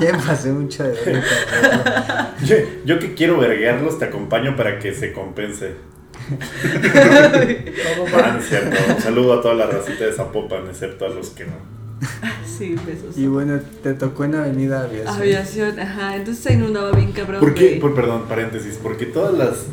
Ya me pasé mucho de verga. Yo, yo que quiero verguearlos, te acompaño para que se compense. Ah, no es cierto. Un saludo a toda la racita de Zapopan, excepto a los que no. Sí, besos. Y bueno, te tocó en avenida aviación. Aviación, ajá, entonces se inundaba bien cabrón. ¿Por qué? Por, perdón, paréntesis. Porque todas las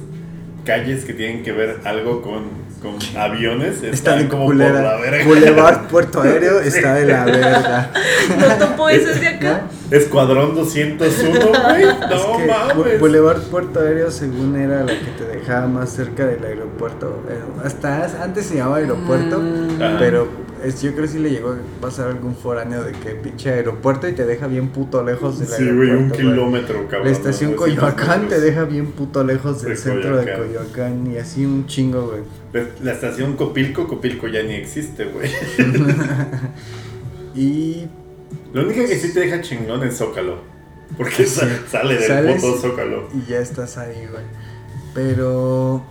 calles que tienen que ver algo con, con aviones Está como por la culera. verga. Boulevard Puerto Aéreo está de la verga. ¿No topo ese de acá? Escuadrón 201, güey. No Es que mames. Boulevard Puerto Aéreo según era la que te dejaba más cerca del aeropuerto. Eh, Hasta as- antes se llamaba aeropuerto, Ah. pero es- yo creo que sí le llegó a pasar algún foráneo de que pinche aeropuerto y te deja bien puto lejos del Sí, aeropuerto. güey, un kilómetro, cabrón. La estación. Coyoacán te deja bien puto lejos del De centro de Coyoacán. Y así un chingo, güey. La estación Copilco, Copilco ya ni existe, güey. Y Lo único que sí te deja chingón es Zócalo. Porque sa- sale del puto Zócalo. y ya estás ahí, güey. Pero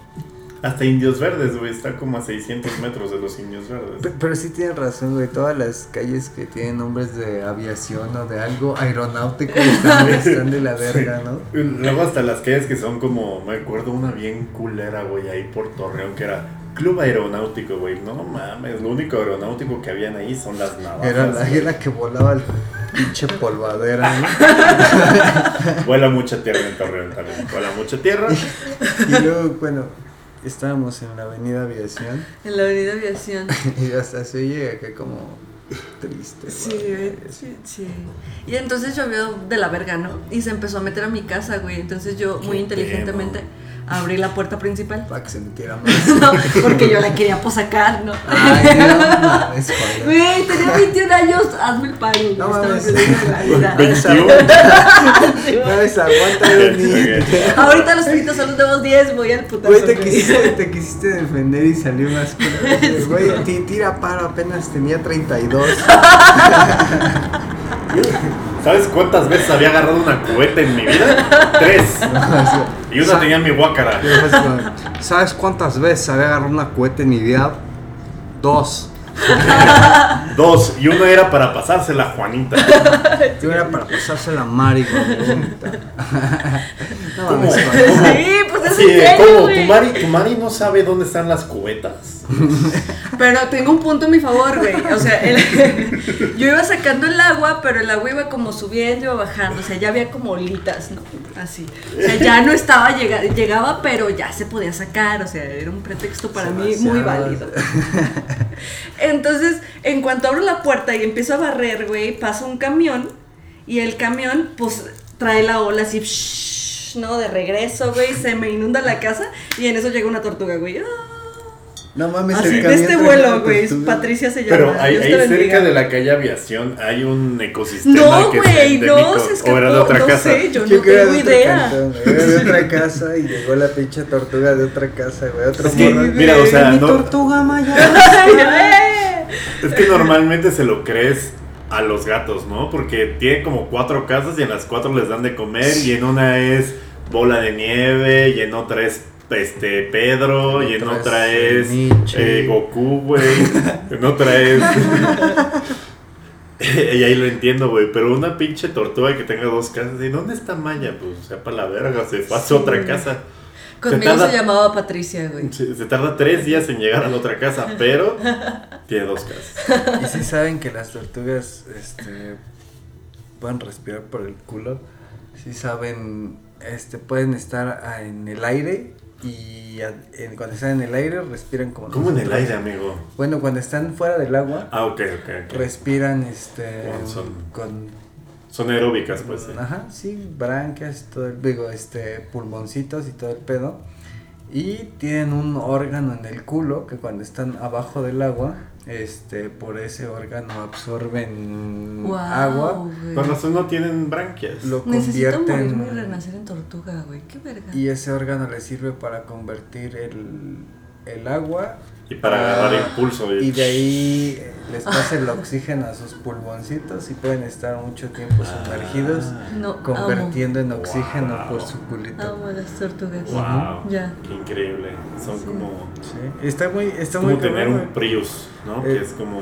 Hasta Indios Verdes, güey. Está como a 600 metros de los Indios Verdes. Pe- Pero sí tienes razón, güey. Todas las calles que tienen nombres de aviación o de algo aeronáutico están, están de la verga, ¿no? Luego hasta las calles que son como, me acuerdo una bien culera, güey, ahí por Torreón, que era Club Aeronáutico, güey. No mames, lo único aeronáutico que habían ahí son las navajas. Era la, güey. que volaba el pinche polvadera, ¿no? Vuela mucha tierra en Torreón también. Vuela mucha tierra. Y luego, bueno, estábamos en la avenida Aviación En la avenida Aviación. y hasta se oye acá como triste. Sí, güey. sí, sí. Y entonces llovió de la verga, ¿no? Y se empezó a meter a mi casa, güey. Entonces yo muy inteligentemente abrí la puerta principal. Para que se metiera más. No, porque yo la quería posacar, ¿no? Ay, no joder. Güey, tenía 21 años, hazme el paro. No mames. la vida. 21. No desaguanta de un Ahorita los pitos son los nuevos 10, voy al putazo. Güey, te güey. quisiste, te quisiste defender y salió más. Güey, ti- tira paro, apenas tenía 32. ¿Sabes cuántas veces había agarrado una cubeta en mi vida? Tres. Y una tenía mi guácara. ¿Sabes cuántas veces había agarrado una cueta en mi vida? Dos. Dos. Y uno era para pasársela a Juanita. Yo era para pasársela a Mari, güey. No ¿Cómo? Sí, pues es Sí, serio, ¿cómo? ¿Tu Mari, ¿Tu Mari no sabe dónde están las cubetas? Pero tengo un punto en mi favor, güey. O sea, el- yo iba sacando el agua, pero el agua iba como subiendo, iba bajando. O sea, ya había como olitas, ¿no? Así. O sea, ya no estaba, llega- llegaba, pero ya se podía sacar. O sea, era un pretexto para mí muy válido. Entonces, en cuanto abro la puerta y empiezo a barrer, güey, pasa un camión. Y el camión, pues, trae la ola así, shhh, ¿no? De regreso, güey. Se me inunda la casa. Y en eso llega una tortuga, güey. ¡Ah! No mames, Así, el de este vuelo, güey. Patricia se llama. Pero ahí, cerca de la calle Aviación hay un ecosistema No, güey, no, se escapó. O era de otra no casa. sé, yo Yo no tengo idea. cantón, Era de otra casa y llegó la pinche tortuga de otra casa, güey. Otro Es que, morro. mira, o sea, Mi no- tortuga maya. Es que normalmente se lo crees a los gatos, ¿no? Porque tiene como cuatro casas y en las cuatro les dan de comer y en una es bola de nieve y en otra es este Pedro y en otra es eh, Goku, güey. En otra es y ahí lo entiendo, güey, pero una pinche tortuga que tenga dos casas, ¿y dónde está Maya? Pues o sea, para la verga, se fue a su otra casa. Conmigo tarda- se llamaba Patricia, güey. Se, se tarda tres días en llegar a la otra casa, pero Y si saben que las tortugas este, pueden respirar por el culo. Si saben, este, pueden estar en el aire y a- en- cuando están en el aire respiran como ¿Cómo en el aire, amigo? Bueno, cuando están fuera del agua Ah, ok, ok, ok. respiran este Con son- con Son aeróbicas, pues. sí. Ajá, sí, branquias, todo el, digo, este, pulmoncitos y todo el pedo. Y tienen un órgano en el culo que cuando están abajo del agua, este, por ese órgano absorben Wow, agua, güey. Con razón no tienen branquias. lo Necesito morirme y convierten renacer en tortuga, güey. Qué verga. y ese órgano le sirve para convertir el, el agua Y para agarrar Ah, impulso. y de ahí eh, les pasa el oxígeno a sus pulmoncitos y pueden estar mucho tiempo sumergidos. Ah, No, convirtiendo en Wow. oxígeno por su culito. amo. Las tortugas. Wow, Ya. qué increíble. Son Sí. como, Sí, está muy, está es muy como tener cabrón, un. Prius, ¿no? Eh, que es como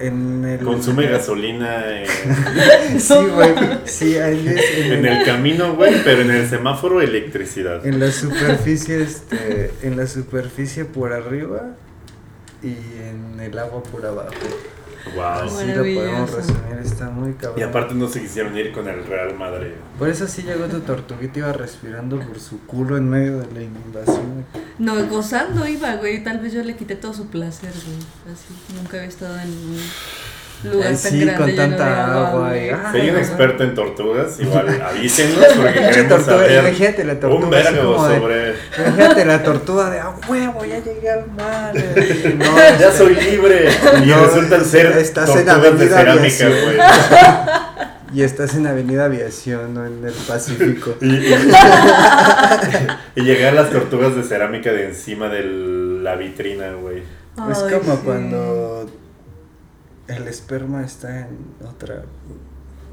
en el consume gasolina en, Sí, güey. Sí, ahí es en, en el- el camino, güey, pero en el semáforo electricidad. en la superficie, este, en la superficie por arriba y en el agua por abajo. Wow. Así lo podemos resumir, está muy cabrón. Y aparte no se quisieron ir con el Real Madrid. Por eso sí llegó tu tortuguita iba respirando por su culo en medio de la inundación. No, gozando iba, güey. Tal vez yo le quité todo su placer, güey. Así, nunca había estado en un lugar Ay, tan sí, grande con de tanta agua, y- ah, Si hay un experto en tortugas, igual avísenos porque queremos tortuga, saber imagínate la tortuga un vergo como de- sobre... Imagínate la tortuga de, ah, huevo, ya llegué al mar. eh, No, Ya este, soy libre. Y No, resultan ser estás en tortugas de Avenida cerámica, Aviación. güey. Y estás en Avenida Aviación, no en el Pacífico. Y, y- y llegar las tortugas de cerámica de encima de la vitrina, güey. es como sí. cuando el esperma está en otra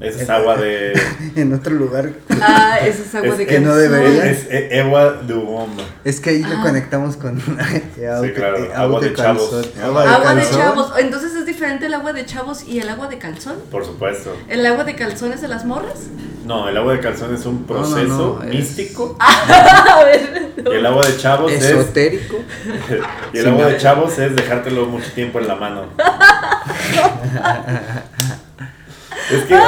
Esa es agua de. en otro lugar. Ah, esa es agua Es de que no debería. Es, es agua de hombre. Es que ahí lo Ah. conectamos con auto- claro, agua auto de chavos. calzón. Agua de Agua de chavos. Entonces es diferente el agua de chavos y el agua de calzón. Por supuesto. ¿El agua de calzón es de las morras? No, el agua de calzón es un No, no, proceso no, místico. A ver. Y el agua de chavos es. Esotérico. Y el Sí, agua no. de chavos es dejártelo mucho tiempo en la mano. es que.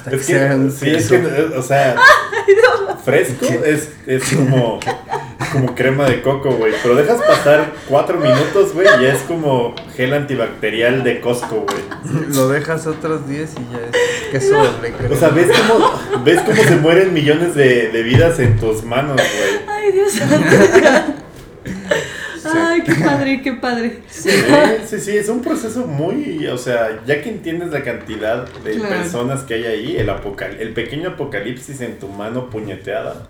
Hasta Es que, sí, es que, o sea, fresco es, es como, como crema de coco, güey. Pero dejas pasar cuatro minutos, güey, y es como gel antibacterial de Costco, güey. Lo dejas otros 10 y ya es queso doble crema. O sea, ¿ves cómo, ves cómo se mueren millones de, de vidas en tus manos, güey. Ay, Dios santo. Ay, qué padre, qué padre. Sí, sí, sí, es un proceso muy, o sea, ya que entiendes la cantidad de Claro. personas que hay ahí, el, apocal el pequeño apocalipsis en tu mano puñeteada.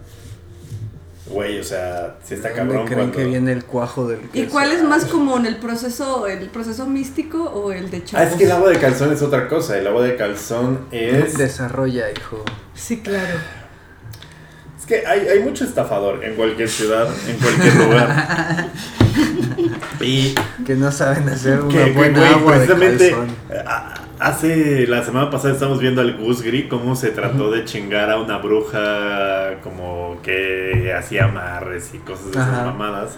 Güey, o sea, si está ¿Dónde cabrón creen cuando... que viene el cuajo del ¿Y queso? cuál es más común, el proceso, el proceso místico o el de Ah, chavos? es que el agua de calzón es otra cosa. El agua de calzón es. Desarrolla, hijo. Sí, claro. Es que hay, hay mucho estafador en cualquier ciudad, en cualquier lugar. y Que no saben hacer una que, que, buena güey, agua de precisamente calzón. a- hace la semana pasada estamos viendo al Gusgri cómo se trató de chingar a una bruja como que hacía amarres y cosas de esas Ajá. mamadas.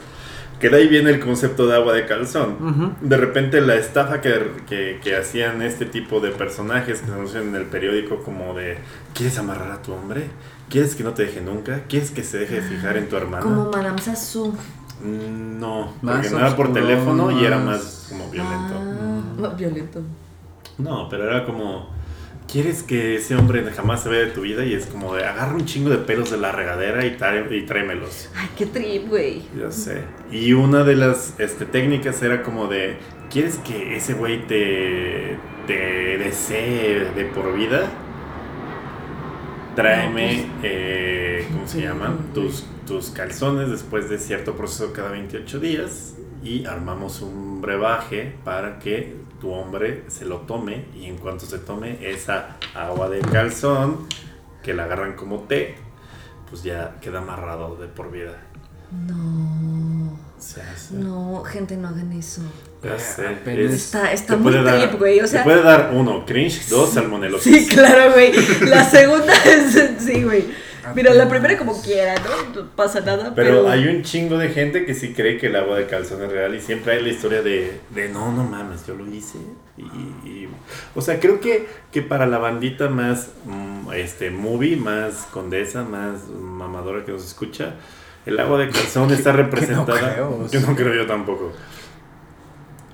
Que de ahí viene el concepto de agua de calzón. Ujú. De repente la estafa que, que, que hacían este tipo de personajes que se anuncian en el periódico como de ¿Quieres amarrar a tu hombre? ¿Quieres que no te deje nunca? ¿Quieres que se deje de fijar en tu hermana? Como Madame Sassou. Mm, No, Más porque no era por teléfono y era más- como violento. Ah, violento. No, pero era como ¿Quieres que ese hombre jamás se vea de tu vida? Y es como de agarra un chingo de pelos de la regadera y, trae- y tráemelos. Ay, qué trip, güey. Ya sé. Y una de las este, técnicas era como de, ¿quieres que ese güey te, te desee de por vida? Tráeme, No, pues, eh, ¿cómo se güey. Tus, tus calzones después de cierto proceso cada 28 días y armamos un brebaje para que tu hombre se lo tome y en cuanto se tome esa agua de calzón que la agarran como té, pues ya queda amarrado de por vida. No. Se hace. No, gente, no hagan eso. Ya sé. Apenas- es- Está, está te muy puede dar- trip, güey. O te sea. puede dar uno, cringe, dos, salmonelosis. Sí, claro, güey. La segunda es. Sí, güey. Mira, la primera como quiera, ¿no? No pasa nada. Pero Pero, hay un chingo de gente que sí cree que el agua de calzón es real y siempre hay la historia de, de no, no mames, yo lo hice. Y, y- o sea, creo que, que para la bandita más mm, este movie, más condesa, más mamadora que nos escucha, el agua de calzón está representada. creo, o yo no creo yo tampoco.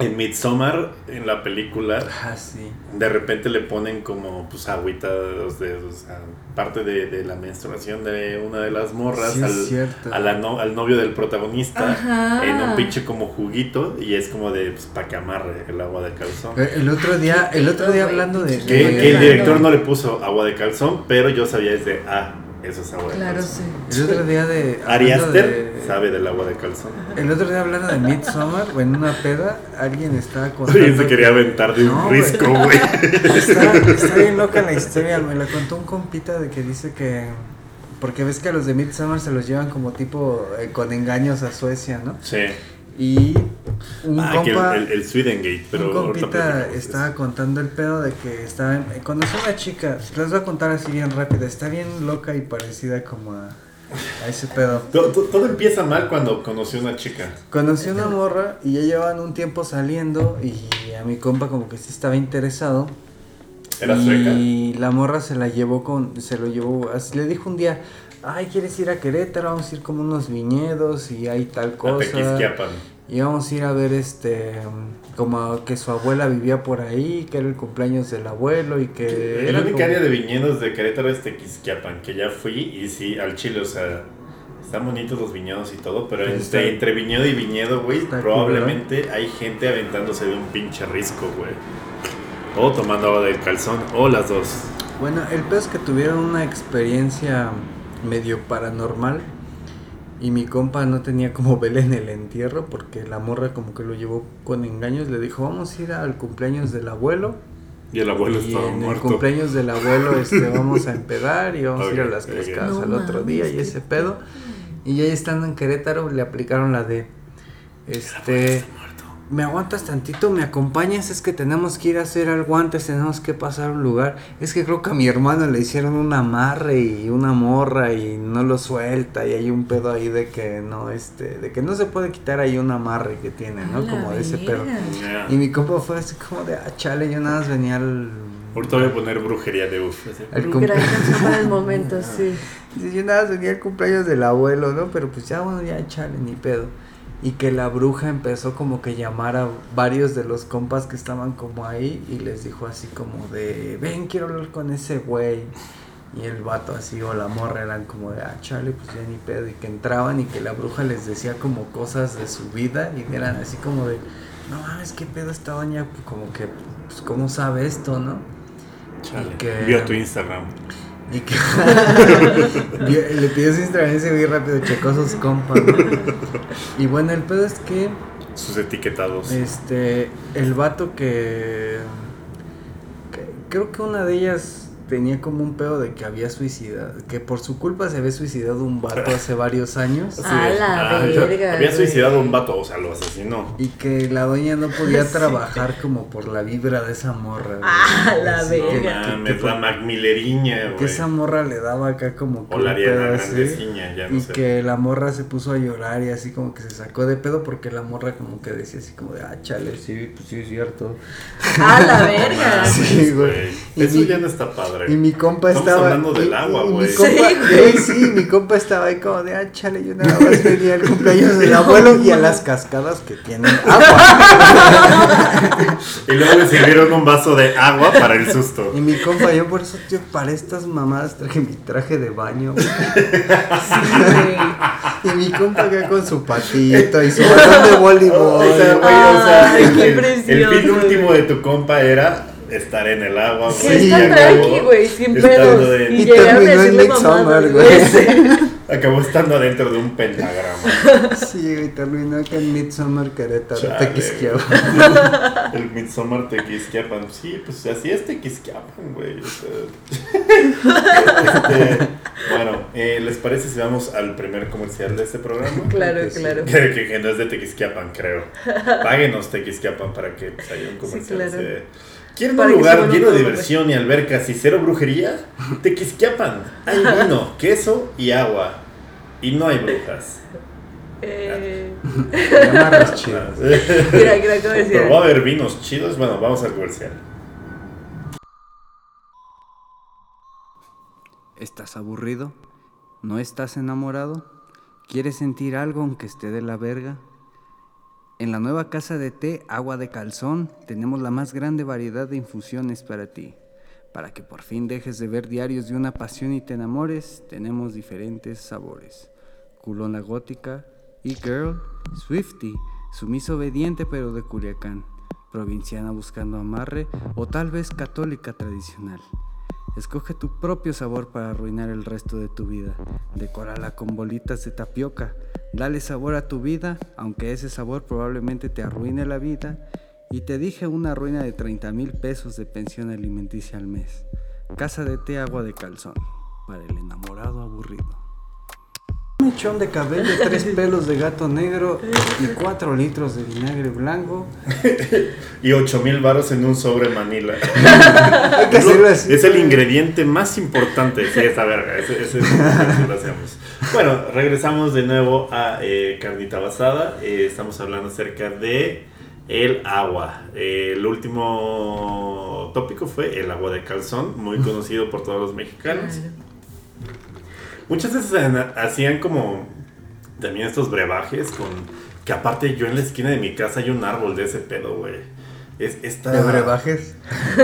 En Midsommar, en la película, Ah, sí. de repente le ponen como pues agüita de los dedos, o sea, parte de, de la menstruación de una de las morras Sí, al, cierto. a la no- al novio del protagonista Ajá. en un pinche como juguito y es como de pues para que amarre el agua de calzón. Eh, El otro día, el otro día hablando de. Que, el director no le puso agua de calzón, pero yo sabía desde ah, eso es agua de Claro, calzón. sí. El otro día de. Ari Aster de- sabe del agua de calzón. El otro día hablando de Midsommar, o en una peda, alguien estaba contando. Alguien se quería aventar de un No, risco, güey. Está, está bien loca la historia, me la contó un compita de que dice que. Porque ves que a los de Midsommar se los llevan como tipo eh, con engaños a Suecia, ¿no? Sí. Y un Ah, que compa. el, el, el Swedengate, pero un compita estaba contando el pedo de que estaba en, eh, conoció a una chica, les voy a contar así bien rápido, está bien loca y parecida como a, a ese pedo. Todo, todo- empieza mal cuando conoció una chica. Conoció una morra y ya llevaban un tiempo saliendo y a mi compa como que sí estaba interesado. Era sueca. y la morra se la llevó con, se lo llevó, así le dijo un día, ay, ¿quieres ir a Querétaro? Vamos a ir como unos viñedos y hay tal cosa. Tequisquiapan. Y vamos a ir a ver este, como que su abuela vivía por ahí, que era el cumpleaños del abuelo y que... El era único como- área de viñedos de Querétaro es Tequisquiapan, que ya fui y sí, al chile, o sea, están bonitos los viñedos y todo, pero Está- entre, entre viñedo y viñedo, güey, probablemente hay gente aventándose de un pinche risco, güey. O tomando agua del calzón, o las dos. Bueno, el peor es que tuvieron una experiencia medio paranormal. Y mi compa no tenía como vela en el entierro porque la morra como que lo llevó con engaños, le dijo vamos a ir al cumpleaños del abuelo Y el abuelo y estaba en el cumpleaños del abuelo este vamos a empedar y vamos a ir a las No al otro día y ese pedo. Y ya estando en Querétaro le aplicaron la de este me aguantas tantito, me acompañas, es que tenemos que ir a hacer algo antes, tenemos que pasar un lugar. Es que creo que a mi hermano le hicieron un amarre y una morra y no lo suelta y hay un pedo ahí de que no, este, de que no se puede quitar ahí un amarre que tiene, ¿no? La Como de ese pedo. Y mi compa fue así como de, ah, chale, yo nada más venía al... Ahorita voy a poner brujería de uf. así. al Gran cumple- canción para el momento, sí. Yo nada más venía al cumpleaños del abuelo, ¿no? Pero pues ya, bueno, ya chale, ni pedo. Y que la bruja empezó como que llamar a varios de los compas que estaban como ahí y les dijo así como de, ven, quiero hablar con ese güey. Y el vato así o la morra eran como de, ah, chale, pues ya ni pedo. Y que entraban y que la bruja les decía como cosas de su vida y eran así como de, no mames, qué pedo esta doña, como que, pues, ¿cómo sabe esto, no? Chale. Que- Vio tu Instagram. Y que le pidió su Instagram ese güey rápido, checó sus compas, ¿no? Y bueno, el pedo es que Sus etiquetados. este el vato que, que- creo que una de ellas tenía como un pedo de que había suicidado, que por su culpa se había suicidado un vato hace varios años. A la ah, verga, Había suicidado un vato, o sea, lo asesinó. Y que la doña no podía Sí. trabajar como por la vibra de esa morra. güey. Ah, la Así No que- verga. que- que- la Macmilleriña, que esa morra le daba acá como que O la Ariana. Grandeciña, ya no Y sé. que la morra se puso a llorar y así como que se sacó de pedo porque la morra como que decía así como de, ah, chale, sí, pues sí es cierto. A la verga. Sí, güey. Eso ya no está padre. Y mi compa Estamos estaba... hablando del y- agua, güey. compa- Sí, güey. sí, sí, mi compa estaba ahí como de, ah, chale, yo nada más venía al cumpleaños del abuelo y a las cascadas que tienen agua. Y luego le sirvieron un vaso de agua para el susto. Y mi compa, yo por eso, tío, para estas mamadas traje mi traje de baño. güey. Y mi compa acá con su patito y su balón de voleibol. O sea, güey, o sea, Ay, el, qué el- fin último de tu compa era estar en el agua, Sí, güey. y está tranqui, güey, sin estando pedos. en- Y Y llegaron a terminó en decirle Midsommar, mamadas, güey. Sí. Acabó estando adentro de un pentagrama. Sí, güey, terminó acá en Midsommar Querétaro. Tequisquiapan. El Midsommar Tequisquiapan. Sí, pues así es Tequisquiapan, güey. o sea. Este, bueno, eh, ¿les parece si vamos al primer comercial de este programa? Claro, que sí. claro. Que, que- que no es de Tequisquiapan, creo. Páguenos Tequisquiapan para que pues, haya un comercial. claro. así de, ¿Quieren Para un lugar lleno de diversión y albercas y cero brujería? Tequisquiapan. Hay vino, queso y agua. Y no hay brujas. Eh, chidas. mira, gran Pero va a haber vinos chidos. Bueno, vamos al comercial. ¿Estás aburrido? ¿No estás enamorado? ¿Quieres sentir algo aunque esté de la verga? En la nueva casa de té Agua de Calzón tenemos la más grande variedad de infusiones para ti. Para que por fin dejes de ver diarios de una pasión y te enamores, tenemos diferentes sabores. Culona gótica, e-girl, Swifty, sumisa obediente pero de Culiacán, provinciana buscando amarre o tal vez católica tradicional. Escoge tu propio sabor para arruinar el resto de tu vida. Decórala con bolitas de tapioca. Dale sabor a tu vida, aunque ese sabor probablemente te arruine la vida. Y te dije una ruina de 30 mil pesos de pensión alimenticia al mes. Casa de té agua de calzón. Para el enamorado aburrido. Un mechón de cabello, tres pelos de gato negro y cuatro litros de vinagre blanco. Y 8 mil varos en un sobre Manila. Hay que hacerlo así. Es el ingrediente más importante. Sí, esa verga. Ese, ese, ese lo hacemos. Bueno, regresamos de nuevo a eh, Carnita Basada. Eh, estamos hablando acerca de el agua. Eh, el último tópico fue el agua de calzón, muy conocido por todos los mexicanos. Muchas veces hacían como también estos brebajes con que aparte yo en la esquina de mi casa hay un árbol de ese pedo, güey. Es esta De brebajes.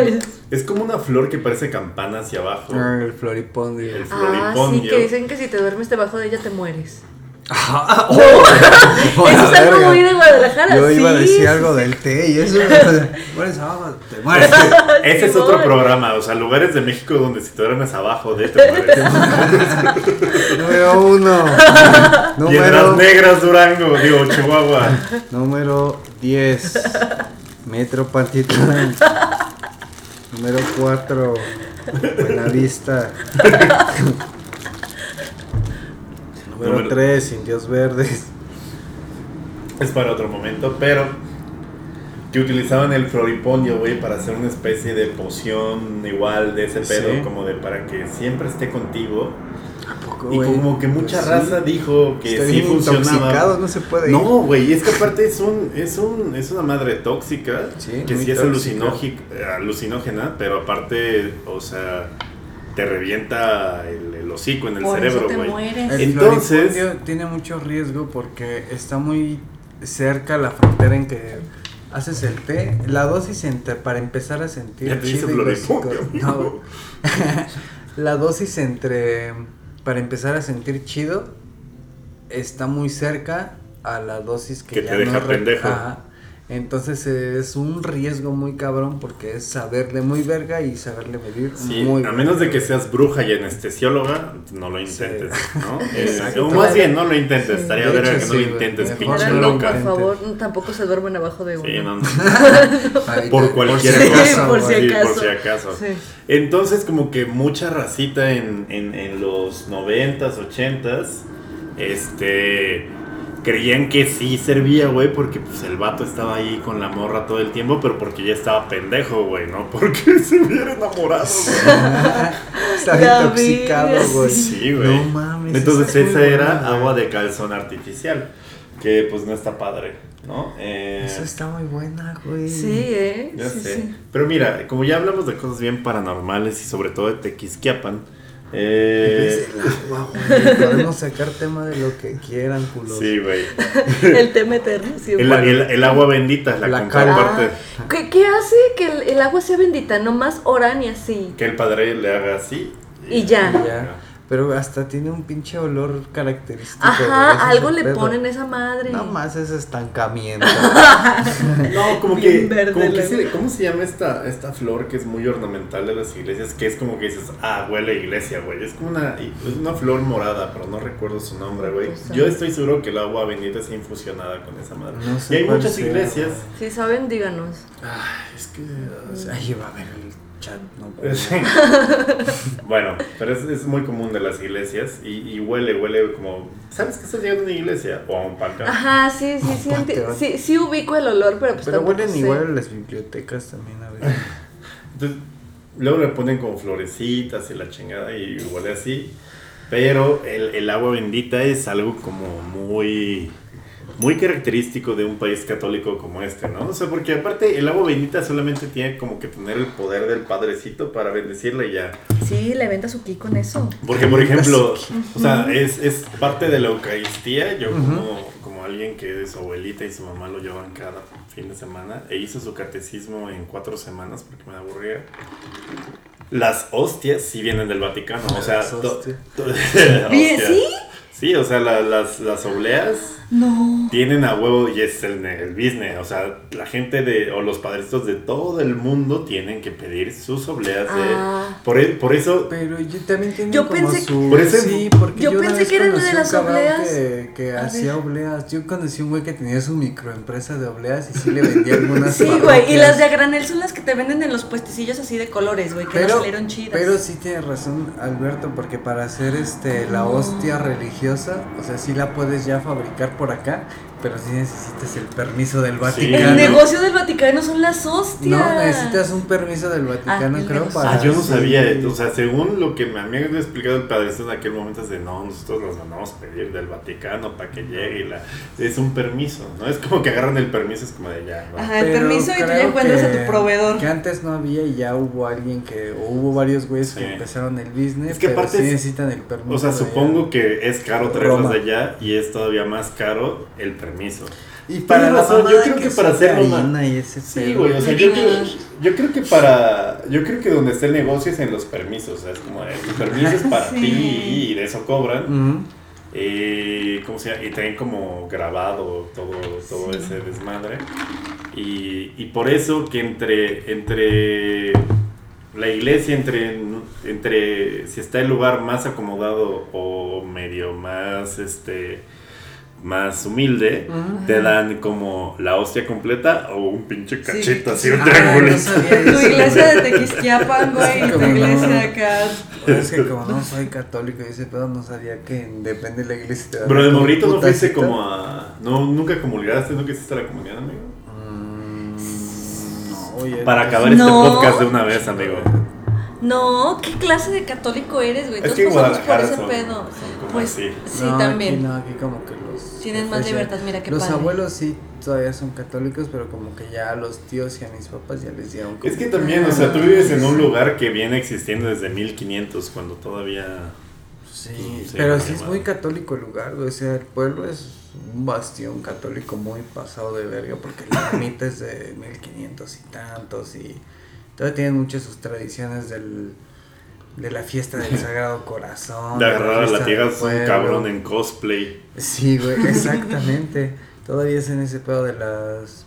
es como una flor que parece campana hacia abajo. Ah, el floripondio. El Ah, sí, floripondio. que dicen que si te duermes debajo de ella te mueres. Ah, Eso es algo verga. muy de Guadalajara. Yo iba a decir sí, algo sí. del té y eso. Mueres abajo, te mueres. Ese es otro programa, o sea, lugares de México donde si te duermes abajo de te mueres. Número uno. Piedras Número, Negras, Durango, digo, Chihuahua. número 10. Metro Pantitlán. Número 4. Buenavista. Número Número- 3. Indios Verdes. Es para otro momento, pero que utilizaban el floripondio, güey, para hacer una especie de poción igual de ese pedo, Sí. como de para que siempre esté contigo. ¿A poco, Y como que mucha Sí. raza dijo que Está sí funcionaba. no se puede ir. No, güey, es que aparte es un, es un, es una madre tóxica, Sí, que sí es eh, alucinógena, pero aparte, o sea, te revienta el hocico en el Por cerebro, güey. El Entonces- tiene mucho riesgo porque está muy cerca la frontera en que haces el té. La dosis entre, para empezar a sentir Ya te hice no. la dosis entre para empezar a sentir chido está muy cerca a la dosis que, Que ya te deja no re- pendejo. Ajá. Entonces es un riesgo muy cabrón porque es saberle muy verga y saberle medir Sí, muy a menos de que seas bruja y anestesióloga, no lo intentes, ¿no? Eh, Exacto. o más bien, no lo intentes, Sí. estaría verga que no lo intentes, Mejor pinche loca. por favor, tampoco se duermen abajo de uno. Sí, no, no. Por cualquier cosa, por si acaso. por si acaso. Sí. Entonces, como que mucha racita en, en, en los noventas, ochentas, este, creían que sí servía, güey, porque pues el vato estaba ahí con la morra todo el tiempo, pero porque ya estaba pendejo, güey, ¿no? Porque se hubiera enamorado, güey. La intoxicado, güey. Sí, güey. No mames. Entonces esa es esa muy era buena, agua de calzón artificial, que pues no está padre, ¿no? Eh, Esa está muy buena, güey. Sí, ¿eh? ya sí, sé. sí. Pero mira, como ya hablamos de cosas bien paranormales y sobre todo de Tequisquiapan, eh, Es el agua, güey. Podemos sacar tema de lo que quieran, culos. sí, güey. El tema eterno, sí. El, bueno. el- el agua bendita, la, La contraparte. Ah, ¿qué, qué hace que el, el agua sea bendita? Nomás oran y así. Que el padre le haga así. Y ya. Ya. Pero hasta tiene un pinche olor característico. Ajá, algo le pedo. ponen esa madre. No más es estancamiento. No, como Bien que, verde como que ¿cómo se llama esta, esta flor que es muy ornamental de las iglesias? Que es como que dices, ah, huele a iglesia, güey. Es como una, es una flor morada, pero no recuerdo su nombre, güey. Yo estoy seguro que el agua bendita está infusionada con esa madre. No sé y hay muchas sea, iglesias. Si saben, díganos. Ay, es que... o sea, Ahí va a ver el chat. No, Sí. bueno, pero es, es muy común de las iglesias y, y huele, huele como... ¿Sabes que estás llegando a una iglesia? O a un panteón. Ajá, sí, sí, sí. Sí, sí ubico el olor, pero pues Pero huelen sé. igual a las bibliotecas también a veces. Entonces, luego le ponen como florecitas y la chingada y huele así. Pero el, el agua bendita es algo como muy, muy característico de un país católico como este, ¿no? O sea, porque aparte el agua bendita solamente tiene como que tener el poder del padrecito para bendecirla y ya. Sí, le venta su ki con eso. Porque, por ejemplo, o sea, es, es parte de la Eucaristía. Yo como, como alguien que su abuelita y su mamá lo llevan cada fin de semana e hizo su catecismo en cuatro semanas porque me aburría. Las hostias sí vienen del Vaticano, o sea... Bien. ¿sí? Sí, o sea, la- las, las obleas No. tienen a huevo y es el, el business. O sea, la gente de, o los padrecitos de todo el mundo tienen que pedir sus obleas de... Ah. Por, e- por eso Pero yo también tengo Yo como pensé- su... Por eso- sí, porque yo yo, una pensé que eran de las obleas. Que, que hacía ver. obleas. Yo conocí un güey que tenía su microempresa de obleas y sí le vendía algunas Sí, güey. Y las de a granel son las que te venden en los puestecillos así de colores, güey, que no Pero, salieron chidas. pero sí tiene razón Alberto, porque para hacer este la hostia religiosa, o sea, sí la puedes ya fabricar por acá, pero sí necesitas el permiso del Sí. Vaticano. El negocio del Vaticano son las hostias. No, necesitas un permiso del Vaticano, Ah, creo, para... Ah, yo no sí. sabía, o sea, según lo que me había explicado el padrecito en aquel momento es de no, nosotros los mandamos pedir del Vaticano para que llegue y la es un permiso, ¿no? Es como que agarran el permiso, es como de ya, ¿no? Ajá, el Pero permiso y tú ya encuentras a tu proveedor. Que antes no había y ya hubo alguien que, o hubo varios güeyes Sí. que empezaron el business, Es que pero aparte sí es- necesitan el permiso. O sea, supongo allá. que es caro traerlos de allá y es todavía más caro el permiso. Y Tienes para la razón, yo creo que para Roma- harina y ese Sí, güey, o sea, yo creo, yo creo que para. Yo creo que donde está el negocio es en los permisos. O sea, es como de, tu permiso es para Sí. ti y de eso cobran. Eh, ¿cómo se llama? Y traen como grabado todo, todo Sí. ese desmadre. Y, y por eso que entre, entre la iglesia, entre, entre si está el lugar más acomodado o medio más este más humilde, te dan como la hostia completa o un pinche Sí. cachito así, un Ah, no Tu iglesia de Tequisquiapan, güey, y tu Como no. iglesia acá. Es que como no soy católico y ese pedo no sabía que depende de la iglesia. te Pero de morrito no fuiste como a. No, nunca comulgaste, nunca hiciste la comunión, amigo. Mm, no, oye, Para acabar No. este podcast de una vez, amigo. No, ¿qué clase de católico eres, güey? Es Todos que pasamos por ese son- pedo. son como Pues así. sí, No, también. Aquí, no, aquí como que. Tienen más libertad, mira qué Los padre. abuelos sí todavía son católicos, pero como que ya a los tíos y a mis papás ya les dieron como Es que también, o sea, tú vives en un lugar que viene existiendo desde 1500, cuando todavía. Sí, Sí, pero sí es muy católico el lugar, o sea, el pueblo es un bastión católico muy pasado de verga porque la ermita es de 1500 y tantos y todavía tienen muchas sus tradiciones del de la fiesta del Sagrado Corazón. De agarrar a la es un cabrón en cosplay. Sí, güey, exactamente. todavía es en ese pedo de las...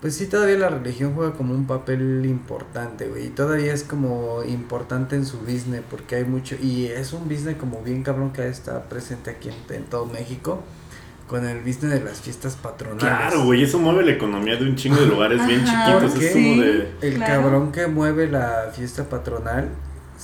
Pues sí, todavía la religión juega como un papel importante, güey. Y todavía es como importante en su business porque hay mucho... Y es un business como bien cabrón que está presente aquí en, en todo México con el business de las fiestas patronales. Claro, güey, eso mueve la economía de un chingo de lugares bien Ajá, chiquitos. ¿por Es como de. El Claro. cabrón que mueve la fiesta patronal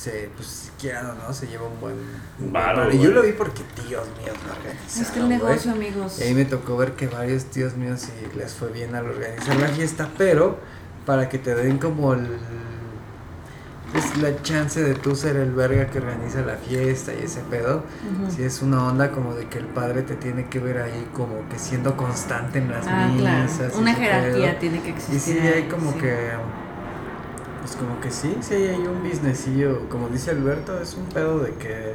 se, pues siquiera, ¿no? Se lleva un buen... un Varo, y yo lo vi porque tíos míos lo organizaron, Es que el negocio, amigos. Y ahí me tocó ver que varios tíos míos sí les fue bien al organizar la fiesta, pero para que te den como el pues la chance de tú ser el verga que organiza la fiesta y ese pedo, si es una onda como de que el padre te tiene que ver ahí como que siendo constante en las Ah, misas. Una jerarquía pedo. tiene que existir. Y sí, hay ahí, como sí. que pues como que sí, sí hay ahí un businessillo, como dice Alberto, es un pedo de que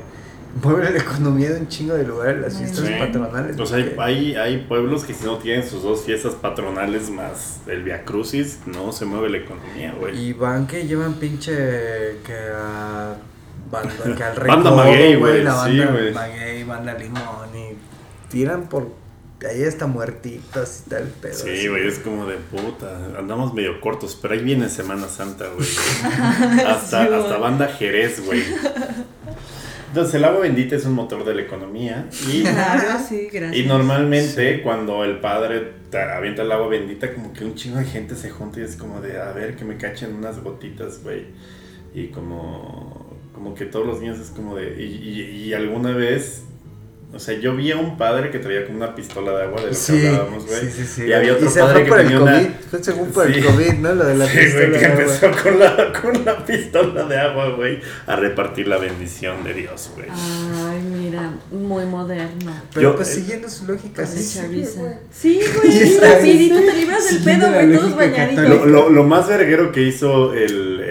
mueve la economía de un chingo de lugares las fiestas Sí. patronales. O sea, hay, porque- hay, hay pueblos que si no tienen sus dos fiestas patronales más el Via Crucis, no se mueve la economía, güey. Y van que llevan pinche que a banda, que al Banda maguey, güey, la sí, banda güey. maguey, banda limón y tiran por ahí hasta muertitos y tal pedo. Sí, así. güey, es como de puta. Andamos medio cortos, pero ahí viene Semana Santa, güey. hasta, Sí, hasta banda Jerez, güey. Entonces, el agua bendita es un motor de la economía. Y, Claro, sí, gracias. y normalmente, cuando el padre te avienta el agua bendita, como que un chingo de gente se junta y es como de, a ver, que me cachen unas gotitas, güey. Y como, como que todos los niños es como de. Y, y- y alguna vez. O sea, yo vi a un padre que traía como una pistola de agua de lo que Sí, hablábamos, güey. sí, sí, sí. Y había otro se padre fue que por el tenía COVID, una. fue según por Sí. el COVID, ¿no? Lo de la Sí, pistola güey, que de agua. empezó con la, con la pistola de agua, güey, a repartir la bendición de Dios, güey. Ay, mira, muy moderno. Pero Yo- pues eh, siguiendo su lógica, sí, güey. Sí, Y güey, está- rapidito te libras del pedo, güey, todos bañaditos. Lo, lo, lo más verguero que hizo el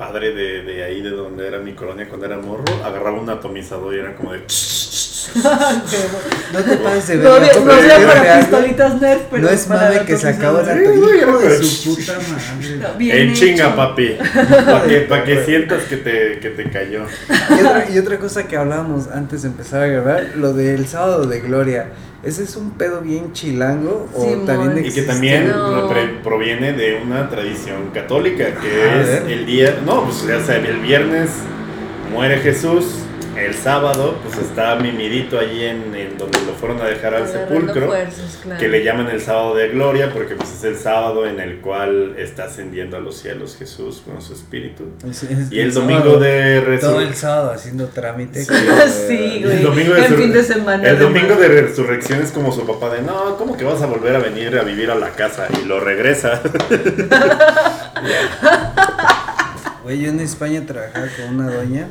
padre de, de ahí, de donde era mi colonia cuando era morro, agarraba un atomizador y era como de... No te pases de No, de- no sea es para real, pistolitas Nerf, pero No es mame que se acaba de Sí, güey, hijo de su puta madre. Bien En hecho. chinga, papi. Para que, pa' que sientas que te, que te cayó. Y otra, y otra cosa que hablábamos antes de empezar a grabar, lo del sábado de gloria. ¿Ese es un pedo bien chilango o también Y Y que existe? también No. proviene de una tradición católica, que es el día, no, pues ya sea, el viernes muere Jesús el sábado, pues está mimidito allí en, en donde lo fueron a dejar al sepulcro. fuerzas, claro. Que le llaman el sábado de gloria porque pues es el sábado en el cual está ascendiendo a los cielos Jesús con su espíritu. Es- es- Y el domingo de Todo el resurrección. sábado haciendo trámite. Sí. como, Sí, güey. El domingo de, fin de semana, el domingo de resurrección es como su papá de no, ¿cómo que vas a volver a venir a vivir a la casa? Y lo regresa. Güey, yo en España trabajaba con una doña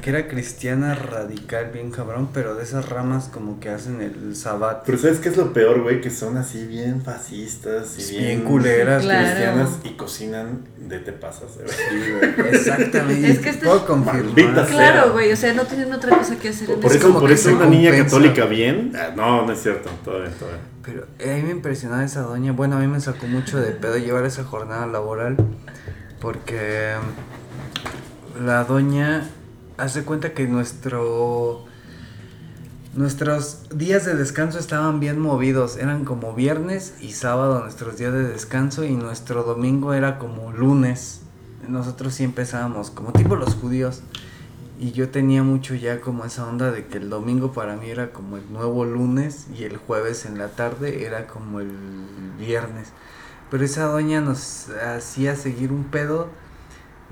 que era cristiana radical, bien cabrón, pero de esas ramas como que hacen el sabat. Pero ¿sabes qué es lo peor, güey? Que son así bien fascistas y bien, Bien culeras. Claro. cristianas y cocinan de te pasas. Sí, güey, Exactamente. Es que este- puedo confirmar. Claro, güey, o sea, no tienen otra cosa que hacer en Por eso, como por eso una niña católica bien. Ah, no, no es cierto. Todavía, todavía. Pero eh, a mí me impresionaba esa doña. Bueno, a mí me sacó mucho de pedo llevar esa jornada laboral. Porque mm, la doña hace cuenta que nuestro. Nuestros días de descanso estaban bien movidos. Eran como viernes y sábado nuestros días de descanso. Y nuestro domingo era como lunes. Nosotros sí empezábamos como tipo los judíos. Y yo tenía mucho ya como esa onda de que el domingo para mí era como el nuevo lunes y el jueves en la tarde era como el viernes. Pero esa doña nos hacía seguir un pedo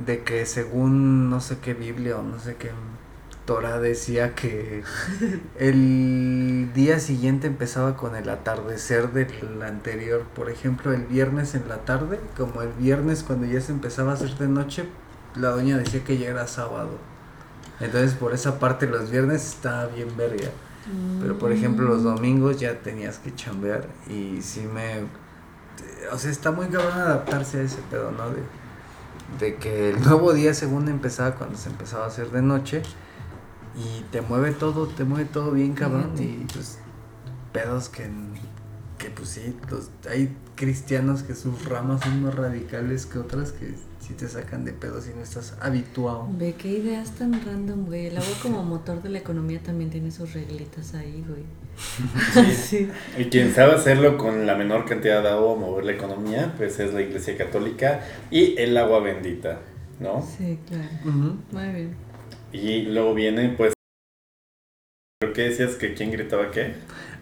de que según no sé qué Biblia o no sé qué Torah decía que el día siguiente empezaba con el atardecer del anterior. Por ejemplo, el viernes en la tarde, como el viernes cuando ya se empezaba a hacer de noche, la doña decía que ya era sábado. Entonces por esa parte los viernes estaba bien verga. Pero por ejemplo los domingos ya tenías que chambear y sí me... O sea, está muy cabrón adaptarse a ese pedo, ¿no? De, de que el nuevo día según empezaba cuando se empezaba a hacer de noche y te mueve todo, te mueve todo bien cabrón y pues pedos que, que pues sí, los- hay cristianos que sus ramas son más radicales que otras que sí te sacan de pedos si no estás habituado. Ve qué ideas tan random, güey. El agua como motor de la economía también tiene sus reglitas ahí, güey. Sí. Y quien sabe hacerlo con la menor cantidad de agua, mover la economía, pues es la Iglesia Católica y el agua bendita, ¿no? Sí, claro. Ujú. Muy bien. Y luego viene, pues. ¿Pero qué decías que quién gritaba qué?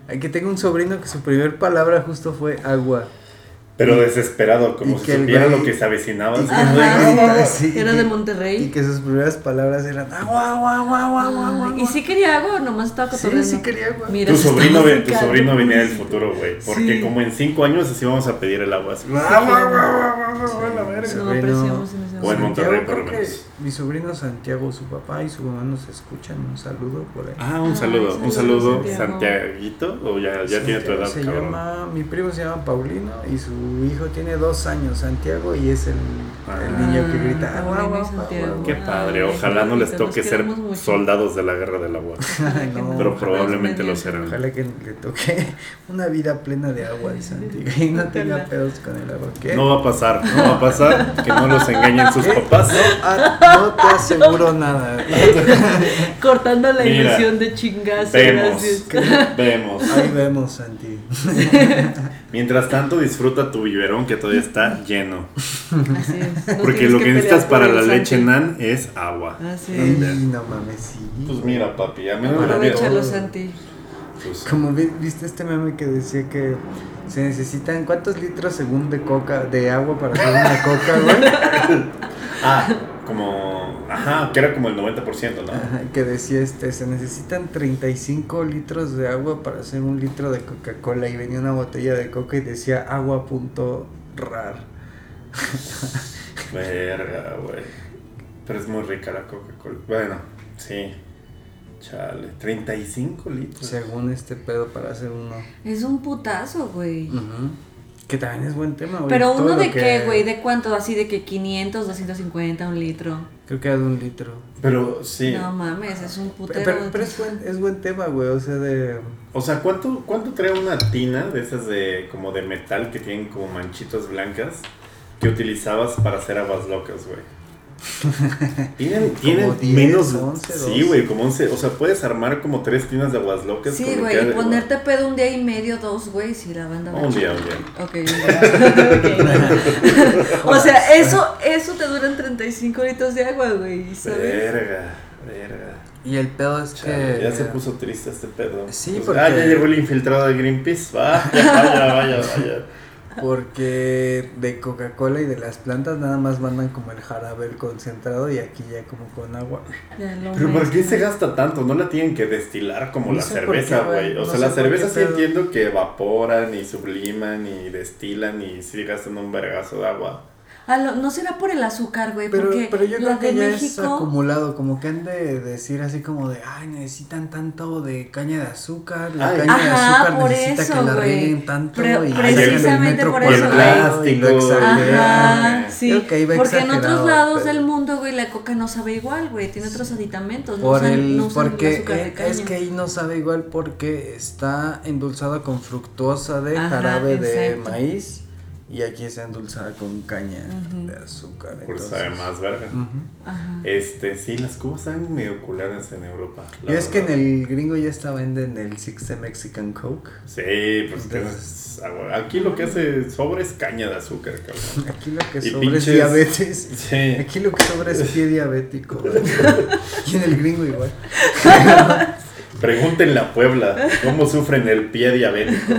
Hay que tengo un sobrino que su primer palabra justo fue agua. Pero desesperado, como y si que supiera güey- lo que se avecinaba. y así que como el de, güey "Ah, grita así, Era de Monterrey. Y que sus primeras palabras eran agua, agua, agua, agua, agua, agua. ¿Y sí quería agua nomás estaba Sí, cotorreando? sí quería agua. Mira, Tu sobrino, ve- tu sobrino venía del futuro, güey. Porque Sí. como en cinco años así vamos a pedir el agua. así. Agua, agua, agua, agua, agua, la verga. No apreciamos en O en. Monterrey, por lo menos. Mi sobrino Santiago, su papá y su mamá nos escuchan. Un saludo por ahí. Ah, un Ay, saludo, un saludos, saludo, Santiago. Santiaguito, o ya, ya tiene tu Santiago edad, se cabrón. llama, mi primo se llama Paulino y su hijo tiene dos años, Santiago, y es el, el Ah. niño que grita Ah, agua, Santiago. agua". Qué padre, Ay, ojalá no les toque ser mucho. soldados de la guerra del agua. No. Pero probablemente lo serán. Ojalá que le toque una vida plena de agua y Santiago y no tenga pedos con el agua. ¿Qué? No va a pasar, no va a pasar, que no los engañen sus papás. Ah, no te aseguro nada. Cortando la Mira, ilusión de chingazo. Vemos, gracias. vemos. Ahí vemos, Santi. Mientras tanto, disfruta tu biberón que todavía está lleno. Así es. no Porque lo que necesitas para la Santi. leche nan es agua. Así Ay, es. no mames, sí. Pues mira, papi, a menos Aprovechalo. Santi. Pues, Como vi- viste este meme que decía que se necesitan cuántos litros según de coca, de agua para hacer una coca, güey. Ah, como. Ajá, que era como el 90%, ¿no? Ajá, que decía este, se necesitan 35 litros de agua para hacer un litro de Coca-Cola y venía una botella de coca y decía agua punto rar. Verga, güey. Pero es muy rica la Coca-Cola. Bueno, sí. Chale, 35 litros. Según este pedo para hacer uno. Es un putazo, güey. Ujú. Que también es buen tema, güey. Pero uno de que- qué, güey, de cuánto, así de que 500, 250, un litro. Creo que era de un litro. Pero sí. No mames, es un putero. Pero, pero es, buen, es buen tema, güey. O sea, de. O sea, ¿cuánto, ¿cuánto trae una tina de esas de como de metal que tienen como manchitas blancas que utilizabas para hacer aguas locas, güey? Tienen, tienen 10, menos. 11, sí, 12. güey, como 11. O sea, puedes armar como tres tinas de aguas locas. Sí, güey, y ponerte pedo un día y medio, dos, güey, si la banda Un día, un día. Ok, un día. O sea, eso, eso te duran 35 litros de agua, güey, ¿sabes? Verga, verga. Y el pedo es Chale, que. ya se puso triste este pedo. Sí, Pues, porque- Ah, ya llegó el infiltrado de Greenpeace. Vaya, vaya, vaya, vaya. Porque de Coca-Cola y de las plantas nada más mandan como el jarabe, el concentrado y aquí ya como con agua. Pero ¿por qué se gasta tanto? No la tienen que destilar como No la cerveza, güey. O No sea, la cerveza sí entiendo que evaporan y subliman y destilan y sí gastan un vergazo de agua. Ah, lo- no será por el azúcar, güey, Pero, porque pero yo la creo que de ya es acumulado, como que han de decir así como de, ay, necesitan tanto de caña de azúcar, la Ay. caña de azúcar por necesita eso, que la rieguen tanto Pre- y precisamente sacan el metro por eso, güey. Plástico. Ajá, sí. Creo que ahí va porque en otros lados pero- del mundo, güey, la coca no sabe igual, güey. Tiene otros aditamentos. No Por el, no usan el porque azúcar de caña. es que ahí no sabe igual porque está endulzada con fructosa de Ajá, jarabe de exacto. maíz y aquí está endulzada con caña de azúcar. Por sabe más verga. Este, sí, las cubas están medio culeras en Europa. es que en el gringo ya está venden el Six Mexican Coke. Sí, pues que Entonces- es agua. aquí lo que hace sobre es caña de azúcar, cabrón. Aquí lo que sobra es diabetes. Sí. Aquí lo que sobra es pie diabético. y en el gringo igual. Pregúntenle a Puebla cómo sufren el pie diabético.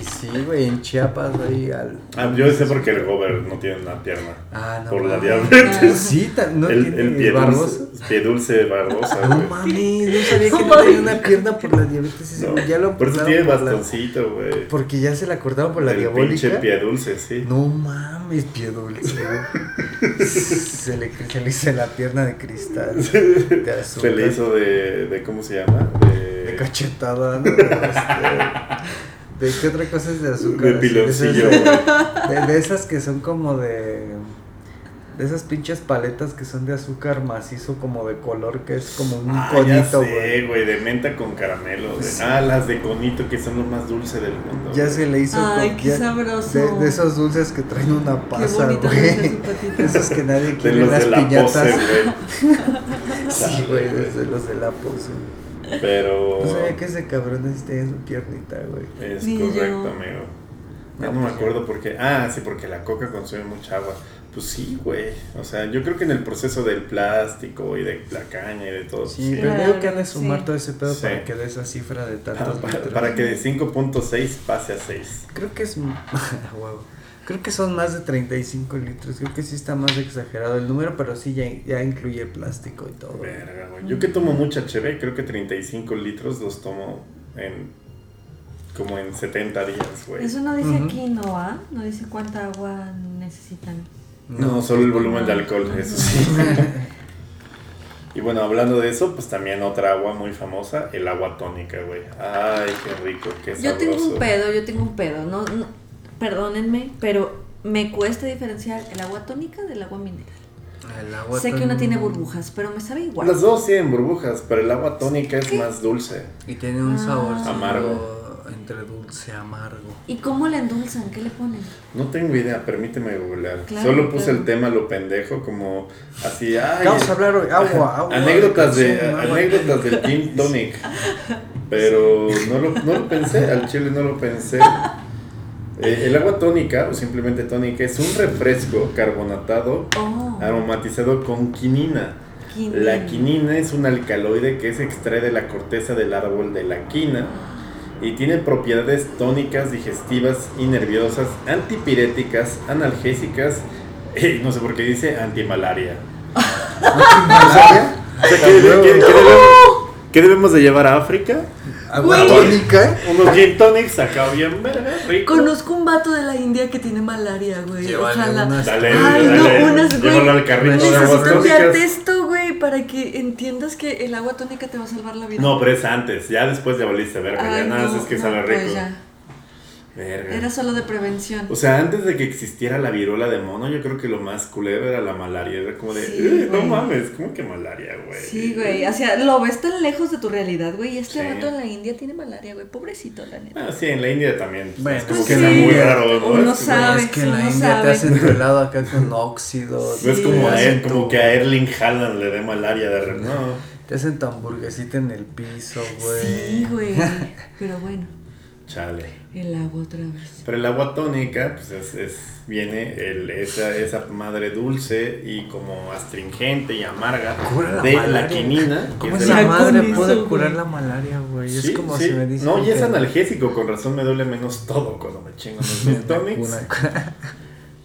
Y sí, güey, en Chiapas ahí al. Ah, yo sé porque el Gober no tiene una pierna. Ah, no. por la diabetes. Sí, no el, tiene el pie Barbosa. dulce, pie dulce Barbosa, No güey. mames, no sabía que No tenía una pierna por la diabetes. No, güey, ya lo por eso tiene bastoncito, güey. Porque ya se la cortaron por la el diabólica. pinche pie dulce, sí. No mames, pie dulce. güey. se, le, hizo la pierna de cristal. De azúcar. Se le hizo de, de ¿cómo se llama? De, De cachetada, ¿no? Este, ¿De qué otra cosa es de azúcar? de de piloncillo, güey. De, de esas que son como de. De esas pinches paletas que son de azúcar macizo, como de color, que es como un Ah, conito, güey. güey, de menta con caramelo. de-. Ah, las de conito que son lo más dulce del mundo. Ya se le hizo. Ay, con- qué ya- sabroso. De, de esos dulces que traen una pasa, güey. Esos que nadie De quiere los las de la piñatas. pose, güey. sí, güey, desde los de la pose. Pero. No sabía que ese cabrón sí tenía su piernita, güey. Es Ni correcto, yo. amigo. Ya No, no me pues, acuerdo por qué. Ah, sí, porque la coca consume mucha agua. Pues sí, güey. O sea, yo creo que en el proceso del plástico y de la caña y de todo. Sí, sí. pero digo que han de sumar sí. todo ese pedo Sí. para que dé esa cifra de tantos Para, litros. para que de 5.6 pase a 6. Creo que es. huevo. Creo que son más de 35 litros. Creo que sí está más exagerado el número, pero sí ya, ya incluye plástico y todo. Verga, güey. Yo que tomo mucha HB, creo que 35 litros los tomo en. como en 70 días, güey. Eso no dice Ujú. aquí, ¿no? ¿ah? No dice cuánta agua necesitan. No, solo el volumen de alcohol, eso sí. Y bueno, hablando de eso, pues también otra agua muy famosa, el agua tónica, güey. Ay, qué rico, qué sabroso. Yo tengo un pedo, yo tengo un pedo. No, no, perdónenme, pero me cuesta diferenciar el agua tónica del agua mineral. El agua sé que una tiene burbujas, pero me sabe igual. Las dos tienen burbujas, pero el agua tónica es más dulce. Y tiene un Ah. sabor Amargo. Entre dulce amargo. ¿Y cómo la endulzan? ¿Qué le ponen? No tengo idea, permíteme googlear. Claro, Solo puse claro. el tema lo pendejo, como así, ay, Vamos a hablar hoy. Agua, agua. anécdotas de agua. anécdotas del gin tonic. Pero no lo, no lo pensé, al chile no lo pensé. Eh, el agua tónica, o simplemente tónica, es un refresco carbonatado Oh, aromatizado con quinina. quinina. La quinina es un alcaloide que se extrae de la corteza del árbol de la quina y tiene propiedades tónicas, digestivas y nerviosas, antipiréticas, analgésicas y no sé por qué dice antimalaria. O sea, ¿qué, debe- qué- qué debemos, de llevar a África? Agua tónica. Unos gin tonics acá bien verga, rico. Conozco un vato de la India que tiene malaria, güey. Llévale Ojalá. unas- Dale, Ay, dale, no, unas, güey. llévalo al carrito de aguas Necesito tónicas. enviarte esto, güey, para que entiendas que el agua tónica te va a salvar la vida. No, pero es antes, ya después ya valiste verga, ya Ay, nada, no, es que no, sabe rico. pues ya. Verga. Era solo de prevención. O sea, antes de que existiera la viruela de mono, yo creo que lo más culero era la malaria. Era como de, Sí, "Eh, no mames, ¿cómo que malaria, güey? Sí, güey. O sea, lo ves tan lejos de tu realidad, güey. Y este Sí. vato en la India tiene malaria, güey. Pobrecito, la neta. Ah, sí, en la India también. pues, Bueno, es como que que sí, muy raro, ¿no? uno es como, sabe. Es que en la India sabe. te hacen tu helado acá con óxido. no es como, a, te él, hacen como tu- que a Erling Haaland le dé malaria de re- No. Te hacen tu hamburguesita en el piso, güey. Sí, güey. Pero bueno. Chale. El agua otra vez. Pero el agua tónica, pues es, es viene el, esa, esa madre dulce y como astringente y amarga Cura la de la malaria. quinina. ¿Cómo esa la- madre puede eso, curar güey. la malaria, güey? Sí, es como sí. si me dicen. No, y es analgésico, con razón me duele menos todo cuando me chingo los tonics.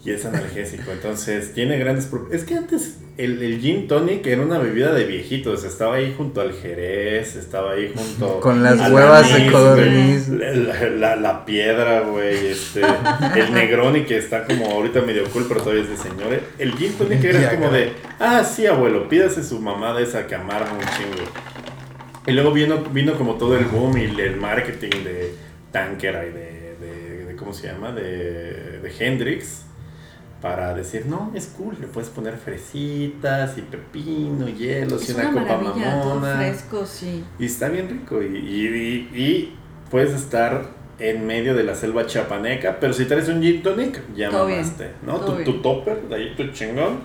Y es analgésico, entonces tiene grandes... pro- Es que antes el, el gin tonic era una bebida de viejitos, estaba ahí junto al jerez, estaba ahí junto... Con las al huevas anís, de codorniz. La, la- piedra, güey, este, el Negroni que está como ahorita medio cool, pero todavía es de señores. El gin tonic era Ya, como de, ah, sí, abuelo, pídase su mamada esa que amarga un chingo. Y luego vino, vino como todo el boom y el marketing de Tankera y de, de- de- ¿cómo se llama? De, de Hendrix. Para decir, no, es cool, le puedes poner fresitas y pepino, hielos y una, una copa mamona. fresco, sí. Y está bien rico. Y, y- y- y puedes estar en medio de la selva chapaneca, pero si traes un gin tonic, ya Todo bien, mamaste, ¿no? todo Tu, tu topper, de ahí tu chingón,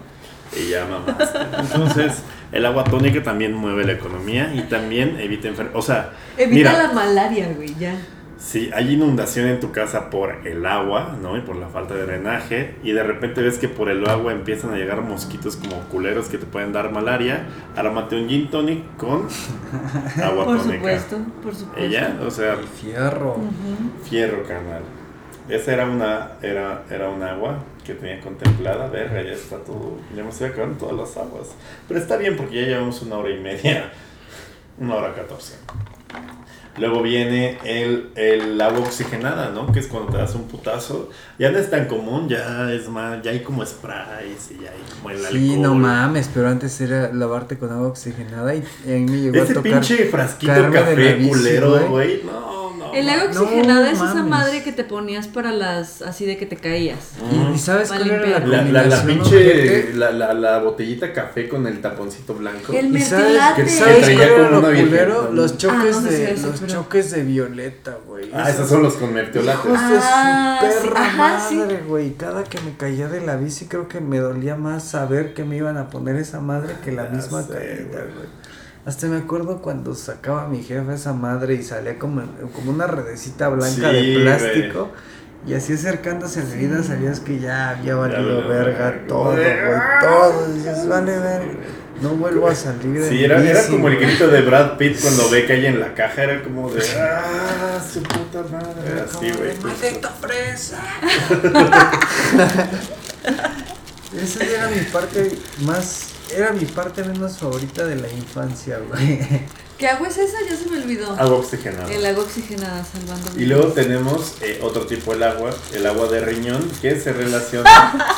y ya mamaste. Entonces, el agua tónica también mueve la economía y también evita enfermedades. O sea, Evita mira, la malaria, güey, ya. Si hay inundación en tu casa por el agua, ¿no? Y por la falta de drenaje, y de repente ves que por el agua empiezan a llegar mosquitos como culeros que te pueden dar malaria, ármate un gin tonic con agua Por tónica. supuesto, por supuesto. Ella, o sea, Fierro. Ujú. fierro, carnal. Esa era una, era, era un agua que tenía contemplada. Verga, ya está todo. Ya me estoy acabando todas las aguas. Pero está bien porque ya llevamos una hora y media. Una hora catorce. Luego viene el, el agua oxigenada, ¿no? Que es cuando te das un putazo. Ya no es tan común, ya es más, ya hay como sprays y ya hay como el alcohol. Sí, no mames, pero antes era lavarte con agua oxigenada y a mí me llegó a Ese tocar. pinche frasquito caerme de café culero, güey. no. El agua No oxigenada es esa madre que te ponías para las. así de que te caías. ¿Y, y sabes cuál era la. La, la, la pinche, la, la, la botellita café con el taponcito blanco. El ¿Y sabes, mertilate. que ¿sabes traía cuál era como lo culero? Los choques Ah, no sé de eso, los pero- choques de violeta, güey. Ah, esos son los con de Ah, sí, perra ajá, madre, güey. Cada que me caía de la bici, creo que me dolía más saber que me iban a poner esa madre que la Ya misma sé, caída, güey. Hasta me acuerdo cuando sacaba mi jefe esa madre y salía como, como una redecita blanca Sí, de plástico. Y así acercándose a la herida sabías que ya había valido verga verga. todo, güey. Todo. Dices, vale, verga. No vuelvo a salir de Sí, era, era como el grito de Brad Pitt cuando ve que hay en la caja, era como de ¡Ah, su puta madre! Era Así, güey. ¡Maldita fresa! Esa era mi parte más. Era mi parte menos favorita de la infancia, güey. ¿Qué agua es esa? Ya se me olvidó. Agua oxigenada. El agua oxigenada salvando Y luego tenemos eh, otro tipo del agua, el agua de riñón, que se relaciona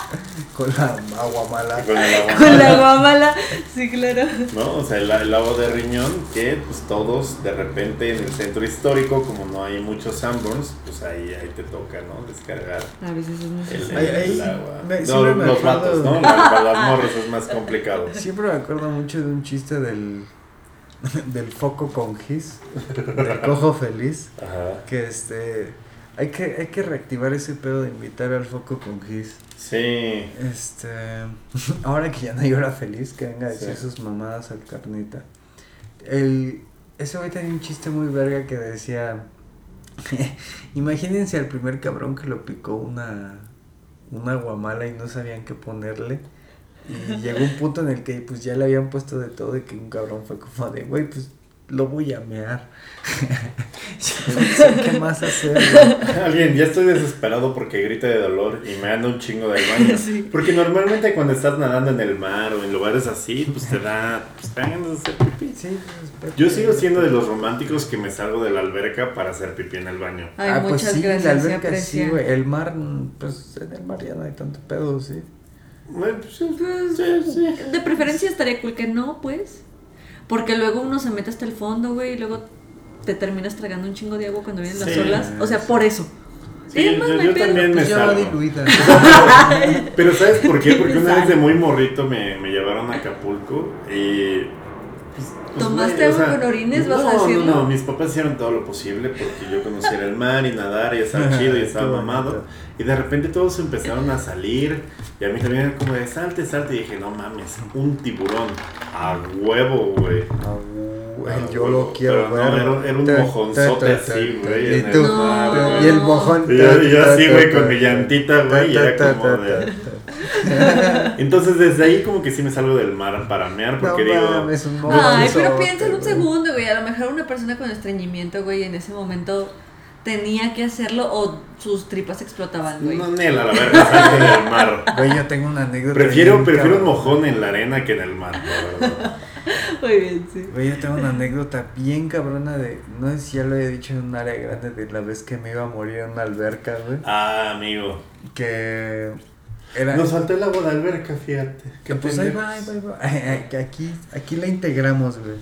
Con la agua mala. con el agua Con la mala. agua mala. Sí, claro. ¿no? O sea, el, el agua de riñón que pues todos de repente en el centro histórico, como no hay muchos Sanborns, pues ahí, ahí te toca, ¿no? Descargar A veces es el. Ahí- ahí el agua. me- No, me los vatos, ¿no? Para, para las morras es más complicado. Siempre me acuerdo mucho de un chiste del. del foco con gis. Del cojo feliz. Ajá. Que este. Hay que, hay que reactivar ese pedo de invitar al foco con gis. Sí. Este. Ahora que ya no hay hora feliz, que venga a decir Sí. sus mamadas al carnita. El. Ese güey tenía un chiste muy verga que decía. Imagínense al primer cabrón que lo picó una. Una guamala y no sabían qué ponerle. Y llegó un punto en el que pues ya le habían puesto de todo y que un cabrón fue como de, güey, pues lo voy a mear. Ya no sé qué más hacer, güey. Alguien, ya estoy desesperado porque grita de dolor y me anda un chingo del baño. Sí. Porque normalmente cuando estás nadando en el mar o en lugares así, pues te da, pues te dan ganas de hacer pipí. Sí, pues, Yo sigo siendo de los románticos que me salgo de la alberca para hacer pipí en el baño. Ay, ah, pues muchas sí, gracias. la alberca sí, güey. El mar, mm, pues en el mar ya no hay tanto pedo, sí. Bueno, pues, sí, sí, sí. De preferencia estaría cool que no, pues. Porque luego uno se mete hasta el fondo, güey, y luego te terminas tragando un chingo de agua cuando vienen las olas. O sea, por eso. Sí, yo- yo también me salgo. Pero ¿sabes por qué? Porque una vez de muy morrito me, me llevaron a Acapulco y... pues, ¿Tomaste güey, o agua sea, con orines, vas a no, decirlo? No, no, mis papás hicieron todo lo posible porque yo conociera el mar y nadar y estaba chido y estaba mamado. Y de repente todos empezaron a salir y a mí también era como de salte, salte. Y dije, no mames, un tiburón a huevo, güey. A el yo lo quiero Pero no, era- era un Ta, mojonzote así, güey, Y tú, el mar, güey. y el mojón. Y yo, yo así, güey, con mi llantita, güey, y era como de... Entonces desde ahí como que sí me salgo del mar para mear, porque No digo... mames, un Ay, mojonzote, pero piensa en un güey. segundo, güey. A lo mejor una persona con estreñimiento, güey, en ese momento tenía que hacerlo o sus tripas explotaban, güey. No, Nel, a la verga, salte del mar. Güey, yo tengo una anécdota. Prefiero, prefiero un mojón en la arena que en el mar, la verdad. Muy bien, sí. Güey, yo tengo una anécdota bien cabrona de. No sé si ya lo he dicho en un área grande de la vez que me iba a morir en una alberca, güey. Ah, amigo. Que. Era. Nos faltó el agua de alberca, fíjate. Que pues ahí va, ahí va, ahí va. Aquí, aquí la integramos, güey.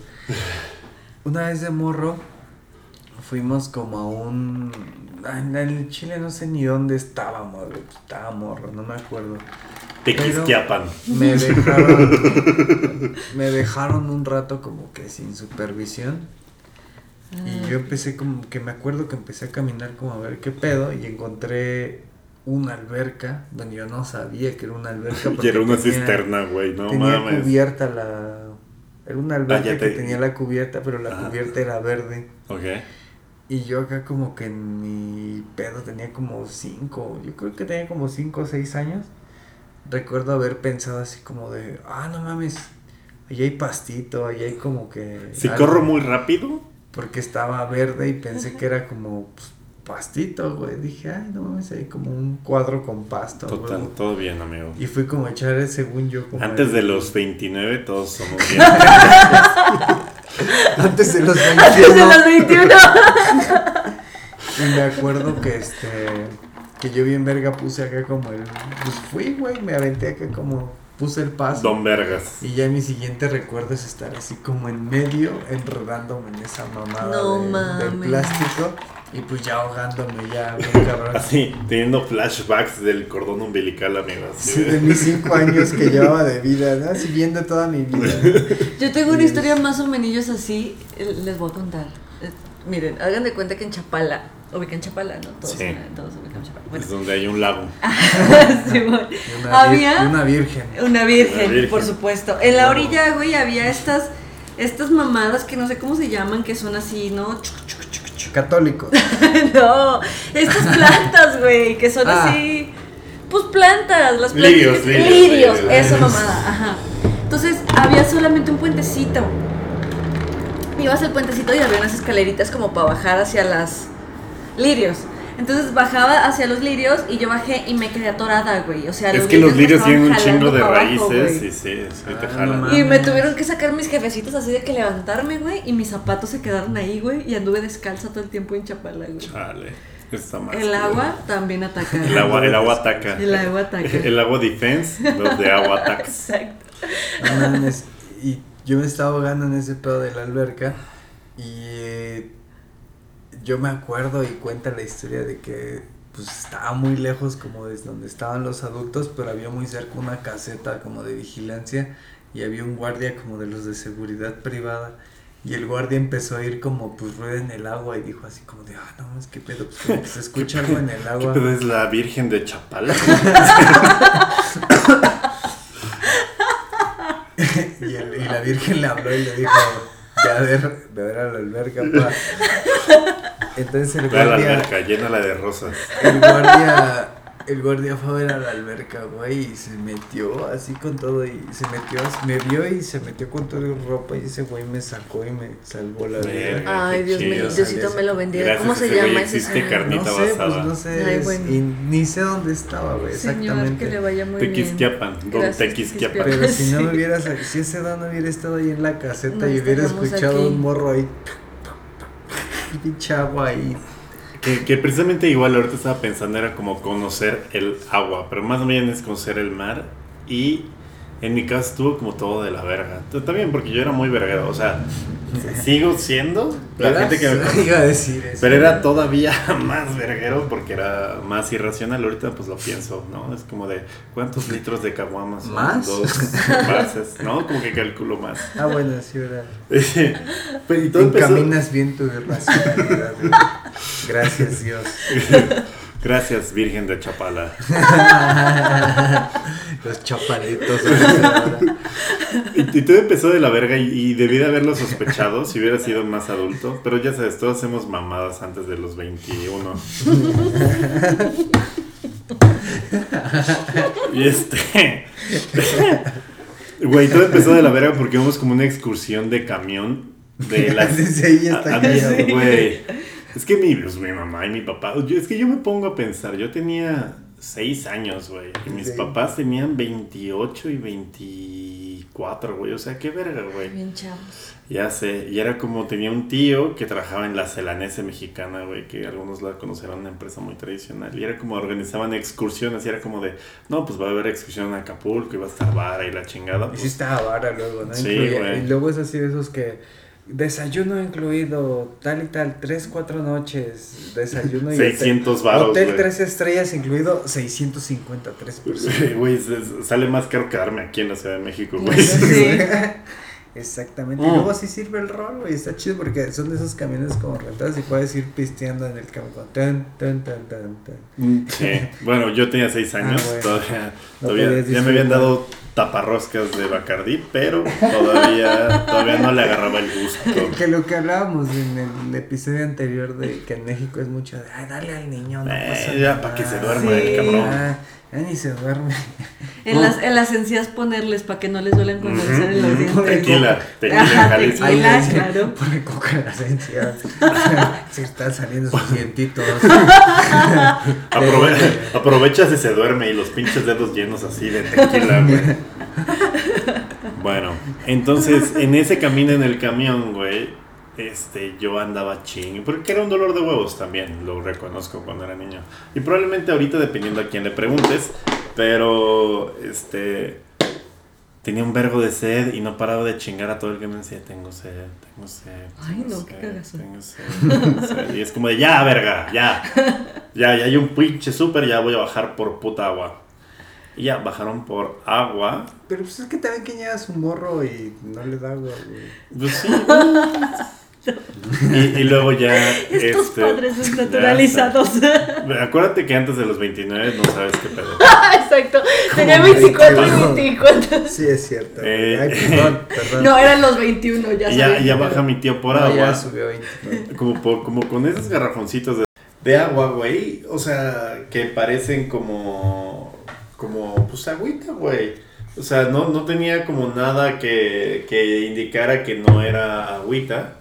Una vez de morro, fuimos como a un. En el Chile no sé ni dónde estábamos, güey. Estaba morro, no me acuerdo. Tequisquiapan. Me dejaron. me dejaron un rato como que sin supervisión. Y yo empecé como que me acuerdo que empecé a caminar como a ver qué pedo y encontré una alberca donde yo no sabía que era una alberca. Y era una tenía- cisterna, güey, no tenía mames. cubierta la... Era una alberca Ah, ya que te- tenía la cubierta, pero la Ah. cubierta era verde. Ok. Y yo acá como que en mi pedo tenía como cinco, yo creo que tenía como cinco o seis años. Recuerdo haber pensado así como de, ah, no mames, allá hay pastito, allá hay como que... Si algo", corro muy rápido, Porque estaba verde y pensé que era como pues, pastito, güey. Dije, ay, no mames, hay como un cuadro con pasto. total, güey". todo bien, amigo. Y fui como a echar el según yo. Como Antes de los 29 todos somos bien. Antes de los Antes de 21. los 21. Y me acuerdo que este. Que yo bien verga puse acá como el. Pues fui, güey, me aventé acá como. Puse el paso. Don Vergas. Y ya mi siguiente recuerdo es estar así como en medio, enredándome en esa mamada No de- del mames. plástico. Y pues ya ahogándome ya, bien cabrón. Así, teniendo flashbacks del cordón umbilical, amigo. Sí, de- mis cinco años que llevaba de vida, ¿no? Así viendo toda mi vida. Yo tengo una Sí. historia más o menos así, eh, les voy a contar. Eh, miren, hagan de cuenta que en Chapala, ubican Chapala, ¿no? Todos, Sí. eh, todos ubican Chapala. Bueno, Es donde hay un lago. Simón. Y una, había una virgen. una virgen, Una virgen. por supuesto. En la orilla, güey, había estas estas mamadas que no sé cómo se llaman, que son así, ¿no? Chuc, chuc, chuc, chuc. Católicos. no, estas plantas, güey, que son Ah. así. Pues plantas, las plantas. Lirios, que- lirios, lirios, lirios. eso mamada, ajá. Entonces había solamente un puentecito. Ibas al puentecito y había unas escaleritas como para bajar hacia las lirios. Entonces bajaba hacia los lirios y yo bajé y me quedé atorada, güey. O sea, Es que los lirios tienen un chingo de abajo, raíces güey. y sí, sí te Ah, jalan. Y me tuvieron que sacar mis jefecitos así de que levantarme, güey, y mis zapatos se quedaron ahí, güey, y anduve descalza todo el tiempo en Chapala, güey. Chale, está más. El agua también ataca. El agua, el agua ataca. El agua ataca. El agua defense, los de agua attacks. Exacto. No y yo me estaba ahogando en ese pedo de la alberca y eh, yo me acuerdo y cuenta la historia de que pues estaba muy lejos como desde donde estaban los adultos, pero había muy cerca una caseta como de vigilancia y había un guardia como de los de seguridad privada. Y el guardia empezó a ir como pues rueda en el agua y dijo así como de, ah, no, es que pedo, pues como que se escucha algo en el ¿Qué agua. pedo es la Virgen de Chapala? Y, el- y la Virgen le habló y le dijo, ve a ver, ve a ver a la alberca, pa. Entonces el Ve a la guardia, alberca, llénala de rosas. el guardia, el guardia fue a ver a la alberca, güey, y se metió así con todo y se metió, me vio y se metió con todo y ropa y ese güey me sacó y me salvó la vida. Ay, Dios mío. Diosito me lo bendiga. ¿Cómo se ese güey llama ese señor? carnita No sé, basada. pues no sé, Ay, bueno. y ni sé dónde estaba, güey, Señor, exactamente. que le vaya muy Tequisquiapan, don Gracias, Tequisquiapan. Tequisquiapan. Pero si no me hubieras, si ese don hubiera estado ahí en la caseta No y hubiera escuchado aquí. un morro ahí, pinche agua ahí. Que, precisamente igual ahorita estaba pensando era como conocer el agua, pero más bien es conocer el mar y en mi caso estuvo como todo de la verga. También porque yo era muy verguero, o sea, sigo siendo la gente que me iba a decir eso. Pero era todavía más verguero porque era más irracional. Ahorita pues lo pienso, ¿no? Es como de ¿cuántos litros de caguamas son? ¿Más? Dos vases, ¿no? Como que calculo más. Ah, bueno, sí, verdad. Pero, y todo empezó- Encaminas bien tu irracionalidad. Gracias, Dios. Gracias, Virgen de Chapala. Los chapalitos. Y, y todo empezó de la verga y, y debí de haberlo sospechado si hubiera sido más adulto. Pero ya sabes, todos hacemos mamadas antes de los 21. y este. Güey, todo empezó de la verga porque íbamos como una excursión de camión. De las, Desde ahí está a- a- callado. güey. Es que mi, pues, mi mamá y mi papá. yo- es que yo me pongo a pensar. Yo tenía 6 años, güey. Y mis Sí. papás tenían 28 y 24, güey. O sea, qué verga, güey. Bien chavos. Ya sé, y era como tenía un tío que trabajaba en la Celanese mexicana, güey, que algunos la conocerán, una empresa muy tradicional. Y era como organizaban excursiones, y era como de, no, pues va a haber excursión en Acapulco, y va a estar vara y la chingada. Y pues, sí estaba vara luego, ¿no? Sí, güey. y luego es así de esos que desayuno incluido, tal y tal, tres, cuatro noches, desayuno y 600 hotel, varos, hotel güey. tres estrellas incluido, 653 personas. Güey, sale más caro quedarme aquí en la Ciudad de México, güey. Sí. Exactamente. Mm. Y luego sí sirve el rol, güey. Está chido porque son de esos camiones como rentados y puedes ir pisteando en el camión. Tan, tan, tan, tan, tan. Sí, bueno, yo tenía 6 años, Ah, bueno. todavía, No todavía podías ya me habían dado taparroscas de Bacardí, pero todavía, todavía no le agarraba el gusto. que lo que hablábamos en el episodio anterior de que en México es mucho de, ay, dale al niño, no Eh, pasa ya, nada". pa' que se duerma el cabrón. Ah, ya ni se duerme. En, las, en las encías ponerles para que no les duelen cuando les salen los dientes. Tequila, tequila en Ajá, Jalisco. tequila. Ay, claro. Pone coca en las encías. se están saliendo sus dientitos. Aprove- aprovecha si se duerme y los pinches dedos llenos así de tequila, güey. Bueno, entonces en ese camino en el camión, güey, este, yo andaba ching, porque era un dolor de huevos también, lo reconozco cuando era niño. Y probablemente ahorita dependiendo a quién le preguntes, pero este tenía un vergo de sed y no paraba de chingar a todo el que me decía, tengo sed, tengo sed. Ay, tengo no, qué tengo sed, tengo sed". Y es como de, ya, verga, ya. Ya, ya hay un pinche súper, ya voy a bajar por puta agua. Y ya, bajaron por agua. Pero pues es que también que llevas un morro y no le da agua, güey. Pues sí. y, y luego ya. Estos este, padres desnaturalizados. Acuérdate que antes de los 29 no sabes qué pedo. Exacto. Tenía Como 24 21. y 24. Sí, es cierto. Eh, Ay, perdón, perdón. No, eran los 21, ya ya, ya baja mi tío por No, agua. ya subió 20. Como, por- como con esos garrafoncitos de, de agua, güey. O sea, que parecen como. Como, pues, agüita, güey. O sea, no, no tenía como nada que, que indicara que no era agüita.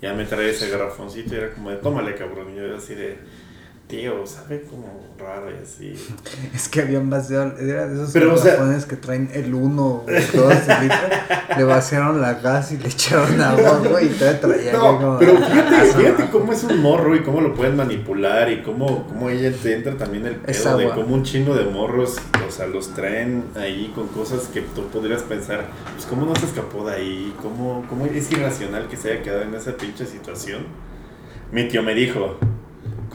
Ya me trae ese garrafoncito y era como de, tómale, cabrón. Y yo así de, tío, sabe como raro y así. Es que habían vaciado, era de esos Pero, o sea- que traen el 1 o 2 litros, le vaciaron la gas y le echaron agua, güey, y todavía traía No, como- pero fíjate, Ah, fíjate cómo es un morro y cómo lo pueden manipular y cómo, cómo ella te entra también el pedo de cómo un chingo de morros, o sea, los traen ahí con cosas que tú podrías pensar, pues cómo no se escapó de ahí, cómo, cómo es irracional que se haya quedado en esa pinche situación. Mi tío me dijo,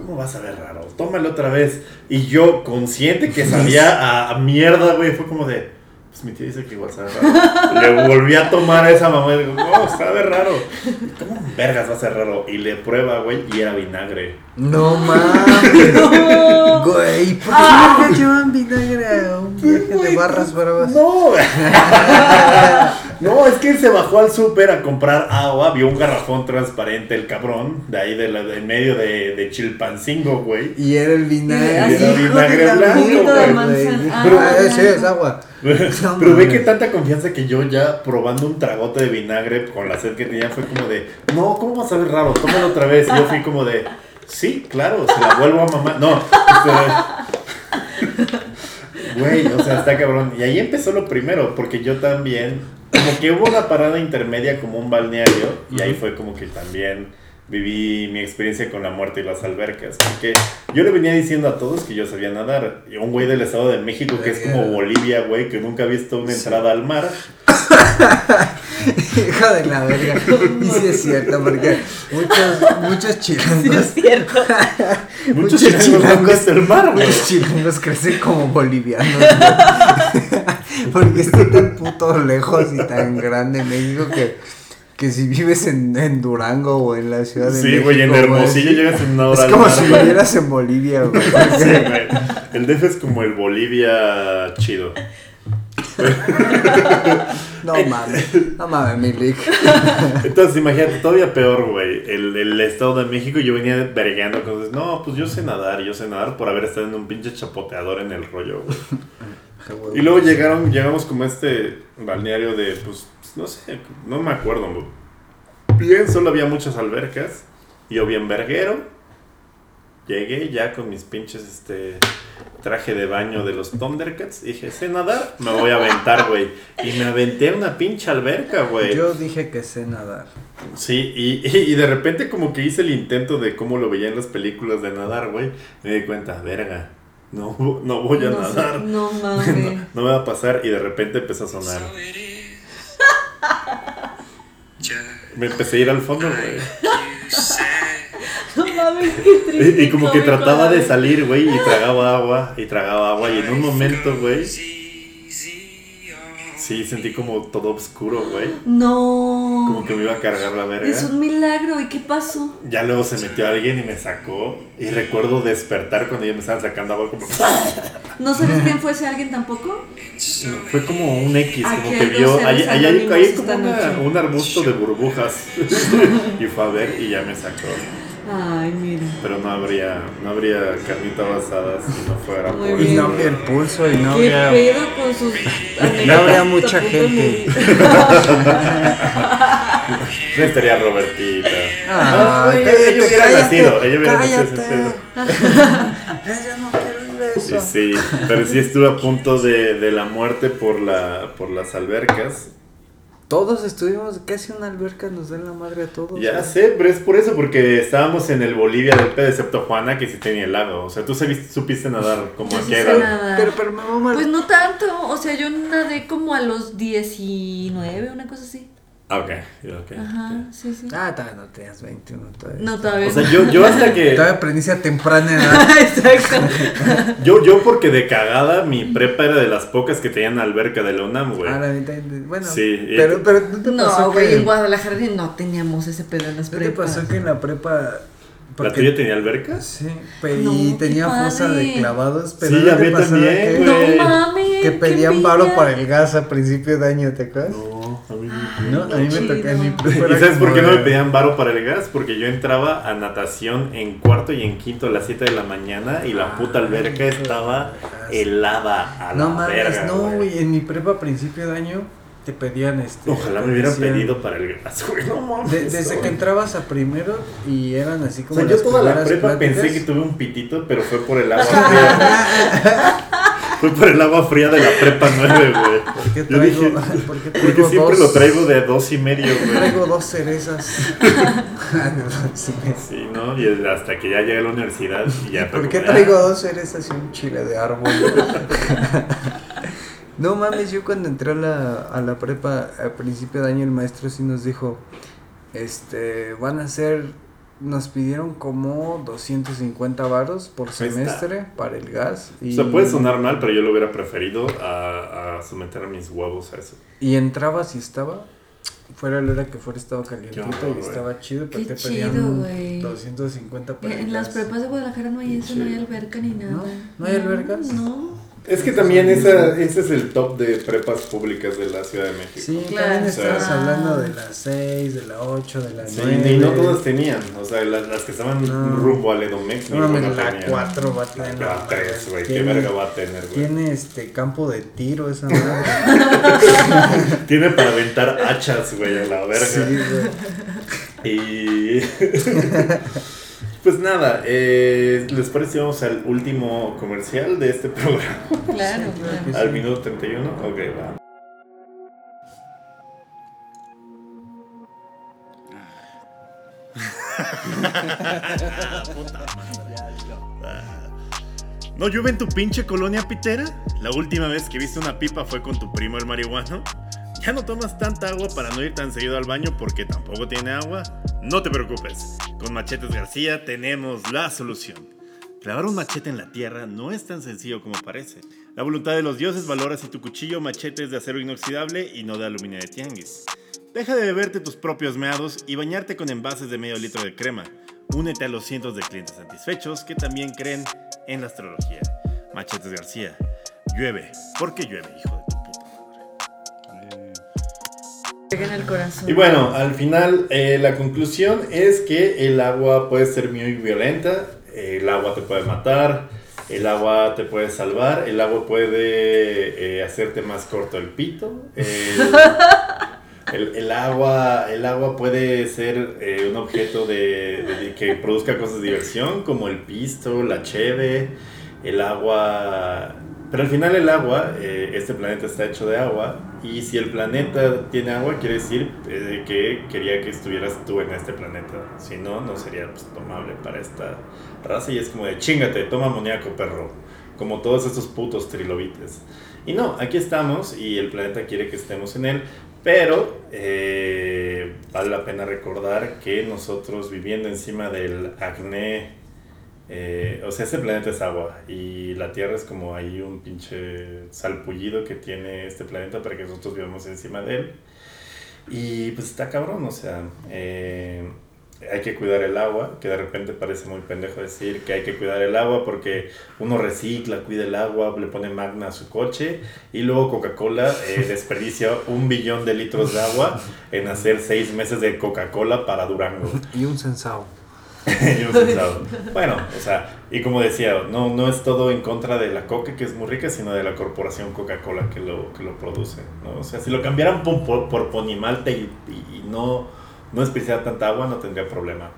¿cómo vas a ver raro? Tómalo otra vez. Y yo, consciente que sabía a, a mierda, güey, fue como de, pues mi tío dice que igual sabe raro. Le volví a tomar a esa mamá y digo, no, sabe raro. ¿Cómo vergas va a ser raro? Y le prueba, güey, y era vinagre. No mames, güey, ¿por qué me llevan vinagre a un viaje de barras bravas? No, no, es que él se bajó al súper a comprar agua, vio un garrafón transparente, el cabrón, de ahí de la- del medio de, de Chilpancingo, güey. Y era el vinagre. De vinagre la blanco, güey. de. Pero, Ah, sí, es agua. Pero ve que tanta confianza que yo ya probando un tragote de vinagre con la sed que tenía fue como de, no, ¿cómo vas a ver raro? Tómalo otra vez. Y yo fui como de, sí, claro, se la vuelvo a mamá. No, güey, o sea, está cabrón. Y ahí empezó lo primero, porque yo también, como que hubo una parada intermedia como un balneario, y ahí fue como que también viví mi experiencia con la muerte y las albercas. Porque yo le venía diciendo a todos que yo sabía nadar. Y un güey del Estado de México, que es como Bolivia, güey, que nunca ha visto una entrada al mar. Hijo de la verga. Y sí es cierto, porque muchos, muchos Sí, chilangos. es cierto. Muchos Muchos chilangos no han chilangos- visto el mar, güey. Los chilangos crecen como bolivianos. Porque está tan puto lejos y tan grande México que que si vives en, en Durango o en la Ciudad de Sí, México. güey, en Hermosillo güey, llegas en una hora Es como si vivieras en Bolivia, güey. Sí, güey. El DF es como el Bolivia chido. No mames, no mames, Milik. Entonces, imagínate, todavía peor, güey. El, el Estado de México, yo venía vergueando con. No, pues yo sé nadar, yo sé nadar por haber estado en un pinche chapoteador en el rollo, güey. Y luego llegaron, llegamos como a este balneario de, pues, no sé, no me acuerdo. Bien, solo había muchas albercas. Y yo bien verguero. Llegué ya con mis pinches, este, traje de baño de los Thundercats. Dije, sé nadar, me voy a aventar, güey. Y me aventé a una pinche alberca, güey. Yo dije que sé nadar. Sí, y, y, y de repente como que hice el intento de cómo lo veía en las películas de nadar, güey. Me di cuenta, verga, no, no voy a no, nadar. no No, mames. no me va a pasar y de repente empezó a sonar. Me empecé a ir al fondo, güey. No mames, qué triste. Y, y como que trataba de salir, güey, y tragaba agua, y tragaba agua, y en un momento, güey, sí, sentí como todo oscuro, güey. No. Como que me iba a cargar la verga. Es un milagro. ¿Y qué pasó? Ya luego se metió alguien y me sacó. Y recuerdo despertar cuando ya me estaban sacando agua como... ¿No sabes quién fue ese alguien tampoco? Fue como un X, Aquí como que vio... Ahí, hay, hay como una- un arbusto de burbujas. y fue a ver y ya me sacó. Ay, mira. Pero no habría, no habría carnita basada si no fuera Muy por... Y bien. no habría el pulso y no ¿Qué habría. pedo con sus No habría mucha gente. No estaría Robertita. Ah, ella, cállate, ella hubiera cállate, nacido, ella hubiera nacido cállate. no quiero eso. sí, pero sí estuve a punto de, de la muerte por, la, por las albercas. Todos estuvimos, casi una alberca nos da la madre a todos. Ya sé, pero es por eso, porque estábamos en el Bolivia del pedo, excepto Juana, que sí tenía el lago. O sea, tú sabiste- supiste nadar como Yo a sí qué sé edad. nadar. Pero, pero me mama. Pues no tanto, o sea, yo nadé como a los 19, una cosa así. Ah, ok, ok. Ajá, sí, sí. Ah, todavía no tenías 21 todavía. No, todavía O sea, yo, yo hasta que. Todavía aprendiste a temprana edad. Exacto. Yo, yo porque de cagada, mi prepa era de las pocas que tenían alberca de la UNAM, güey. Ah, la bueno, Sí, pero, pero ¿no te pasó No, güey, que, en Guadalajara no teníamos ese pedo en las ¿no te prepas. pasó que en la prepa... ¿La porque- tuya tenía albercas? Sí, No, y tenía fosa de clavados, pero Sí, ¿no a te mí también, que. No mames. que pedían varo para el gas a principio de año, ¿te acuerdas? No, a mí No, a mí me tocó en mi ¿Y sabes por qué no me pedían varo para el gas? Porque yo entraba a natación en cuarto y en quinto a las 7 de la mañana y la puta alberca estaba helada a la No mames, verga, no, güey. güey, en mi prepa a principio de año te pedían este... Ojalá me hubieran decían- pedido para el gas, güey. No mames. de- desde que entrabas a primero y eran así O como sea, yo toda la prepa pláticas. pensé que tuve un pitito, pero fue por el agua. fue por el agua fría de la prepa 9, güey. ¿Por qué Yo traigo, dije, ¿por qué porque traigo siempre dos, lo traigo de dos y medio, güey. Traigo dos cerezas. Sí. ¿no? Y hasta que ya llegué a la universidad y ya ¿Por qué traigo ah, dos cerezas y un chile de árbol? no mames, yo cuando entré a la, a la prepa a principio de año el maestro sí nos dijo, este, van a ser, nos pidieron como 250 varos por semestre para el gas. O Y, sea, puede sonar mal, pero yo lo hubiera preferido a, a someter a mis huevos a eso. Y entrabas y estaba, fuera la hora que fuera estaba calientito horror, y güey. estaba chido, pero Qué te pedían güey. 250 para el En las gas. prepas de Guadalajara no hay eso, no hay alberca ni nada. ¿No? ¿No hay albercas? No. Es que también esa, ese es el top de prepas públicas de la Ciudad de México. Sí, Claro. también estabas Ah. hablando de las 6, de la 8, de la Sí, 9. y no todas tenían. O sea, las, las que estaban No. rumbo al Edomex, No ninguna la tenía. 4 va a tener. La 3, güey. ¿Qué verga va a tener, güey? Tiene este campo de tiro esa madre. Tiene para aventar hachas, güey, a la verga. Sí, güey. Y. pues nada, eh, ¿les parece si vamos al último comercial de este programa? Claro, Sí, claro Al minuto 31. Ok, va. ¿No llueve en tu pinche colonia pitera? La última vez que viste una pipa fue con tu primo el marihuano. ¿Ya no tomas tanta agua para no ir tan seguido al baño porque tampoco tiene agua? No te preocupes, con Machetes García tenemos la solución. Clavar un machete en la tierra no es tan sencillo como parece. La voluntad de los dioses valora si tu cuchillo machete es de acero inoxidable y no de aluminio de tianguis. Deja de beberte tus propios meados y bañarte con envases de medio litro de crema. Únete a los cientos de clientes satisfechos que también creen en la astrología. Machetes García. Llueve. ¿Por qué llueve, hijo de Y bueno, al final eh, la conclusión es que el agua puede ser muy violenta, el agua te puede matar, el agua te puede salvar, el agua puede eh, hacerte más corto el pito. El, agua, el agua puede ser eh, un objeto de, que produzca cosas de diversión, como el pisto, la cheve, el agua. Pero al final el agua, este planeta está hecho de agua, y si el planeta tiene agua, quiere decir eh, que quería que estuvieras tú en este planeta. Si no, no sería pues, tomable para esta raza, y es como de chingate, toma amoníaco, perro. Como todos estos putos trilobites. Y no, aquí estamos y el planeta quiere que estemos en él, pero eh, vale la pena recordar que nosotros viviendo encima del acné, eh, o sea, ese planeta es agua y la Tierra es como ahí un pinche salpullido que tiene este planeta para que nosotros vivamos encima de él. Y pues está cabrón, o sea, eh, hay que cuidar el agua, que de repente parece muy pendejo decir que hay que cuidar el agua porque uno recicla, cuida el agua, le pone magna a su coche y luego Coca-Cola eh, desperdicia un billón de litros de agua en hacer seis meses de Coca-Cola para Durango. Y un sensao. Y un sensado. Bueno, o sea, y como decía, no, no es todo en contra de la coca, que es muy rica, sino de la corporación Coca-Cola que lo, que lo produce. ¿no? O sea, si lo cambiaran por, por, por ponimalte y, y- y no, no desperdiciar tanta agua, no tendría problema.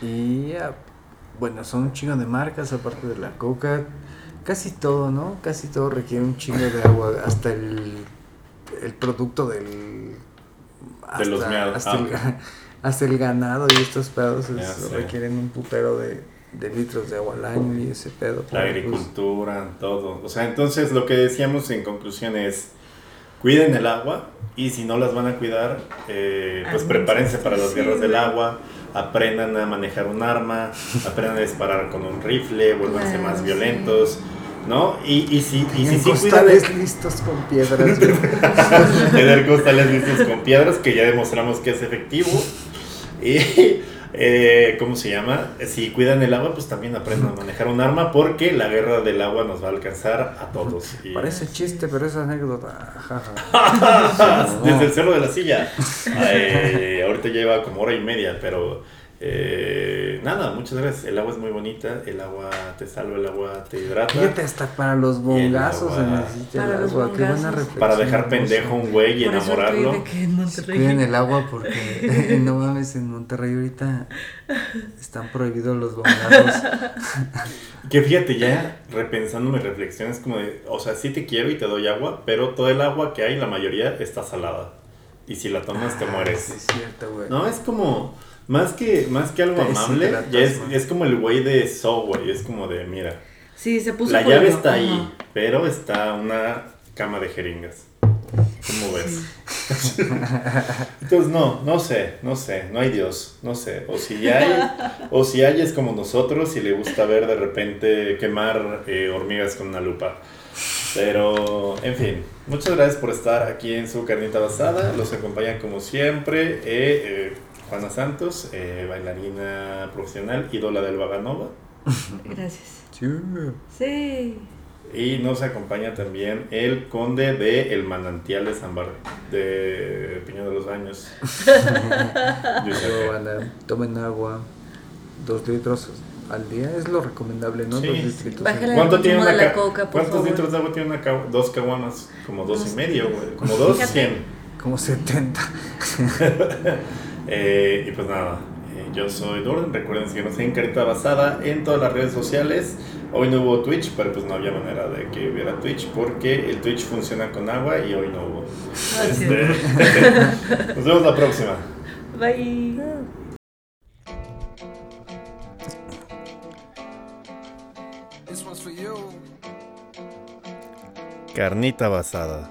Y ah, bueno, son un chingo de marcas aparte de la coca. Casi todo, ¿no? Casi todo requiere un chingo de agua. Hasta el, el producto del. De los meados, hasta, ah, el. hasta el ganado y estos pedos es- requieren un putero de, de litros de agua al año y ese pedo. La pues, agricultura, todo. O sea, entonces lo que decíamos en conclusión es, cuiden el agua y si no las van a cuidar, eh, pues prepárense para las guerras del agua, aprendan a manejar un arma, aprendan a disparar con un rifle, vuélvanse Claro, más sí. violentos, ¿no? Y, y si, y si sí cuidan costales listos con piedras. tener costales listos con piedras, que ya demostramos que es efectivo. Y, eh, ¿cómo se llama? Si cuidan el agua, pues también aprendan a manejar un arma, porque la guerra del agua nos va a alcanzar a todos. Y- Parece chiste, pero es anécdota. Desde el cerro de la silla. Eh, ahorita lleva como hora y media, pero eh, nada, muchas gracias. El agua es muy bonita, el agua te salva, el agua te hidrata. Fíjate, hasta para los bongazos se necesita Para el agua. Qué buena reflexión. Para dejar pendejo a un güey y Por enamorarlo. que en Monterrey. Cuiden el agua porque no mames, en Monterrey ahorita están prohibidos los bongazos. Que fíjate, ya repensando mi reflexión, es como de, o sea, sí te quiero y te doy agua, pero todo el agua que hay, la mayoría, está salada. Y si la tomas, te Ah, mueres. sí, es cierto, güey. No, es como, más que, más que algo amable, ya es, es como el güey de So, güey. Es como de, mira, Sí, se puso la llave está ajá. ahí, pero está una cama de jeringas. ¿Cómo ves? Entonces, no, no sé, no sé, no hay Dios, no sé. O si hay, o si hay es como nosotros y le gusta ver de repente quemar eh, hormigas con una lupa. Pero, en fin, muchas gracias por estar aquí en su carnita basada. Los acompañan como siempre eh, eh, Juana Santos, eh, bailarina profesional, ídola del Vaganova. Gracias. Sí. Sí. Y nos acompaña también el conde de El Manantial de San Bar de Piñón de los banda, tomen agua. Dos litros al día es lo recomendable, ¿no? Sí. Dos al- ¿Cuánto tiene una la ca- coca, por ¿Cuántos favor. litros de agua tiene una ca- dos caguamas? Como dos y Dos. medio, güey. Como dos cien. Como 70. Eh, y pues nada, eh, yo soy Durden. Recuerden seguirnos en Carita Basada en todas las redes sociales. Hoy no hubo Twitch, pero pues no había manera de que hubiera Twitch porque el Twitch funciona con agua y hoy no hubo. Ah. Este, nos vemos la próxima. Bye. This one's for you. Carnita Basada.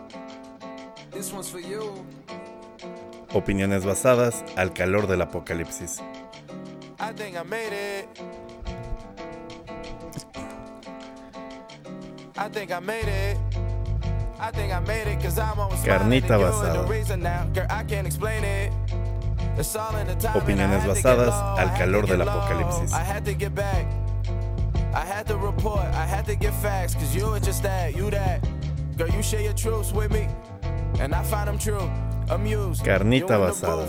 Opiniones basadas al calor del apocalipsis. I think I made it. I think I made it. I think I made it 'cause I'm always Carnita basada. Opiniones basadas al calor del apocalipsis. I had to get back. I had to report, I had to get facts, cause you were just that, you that. Girl, you share your truths with me, and I find them true. Carnita basada.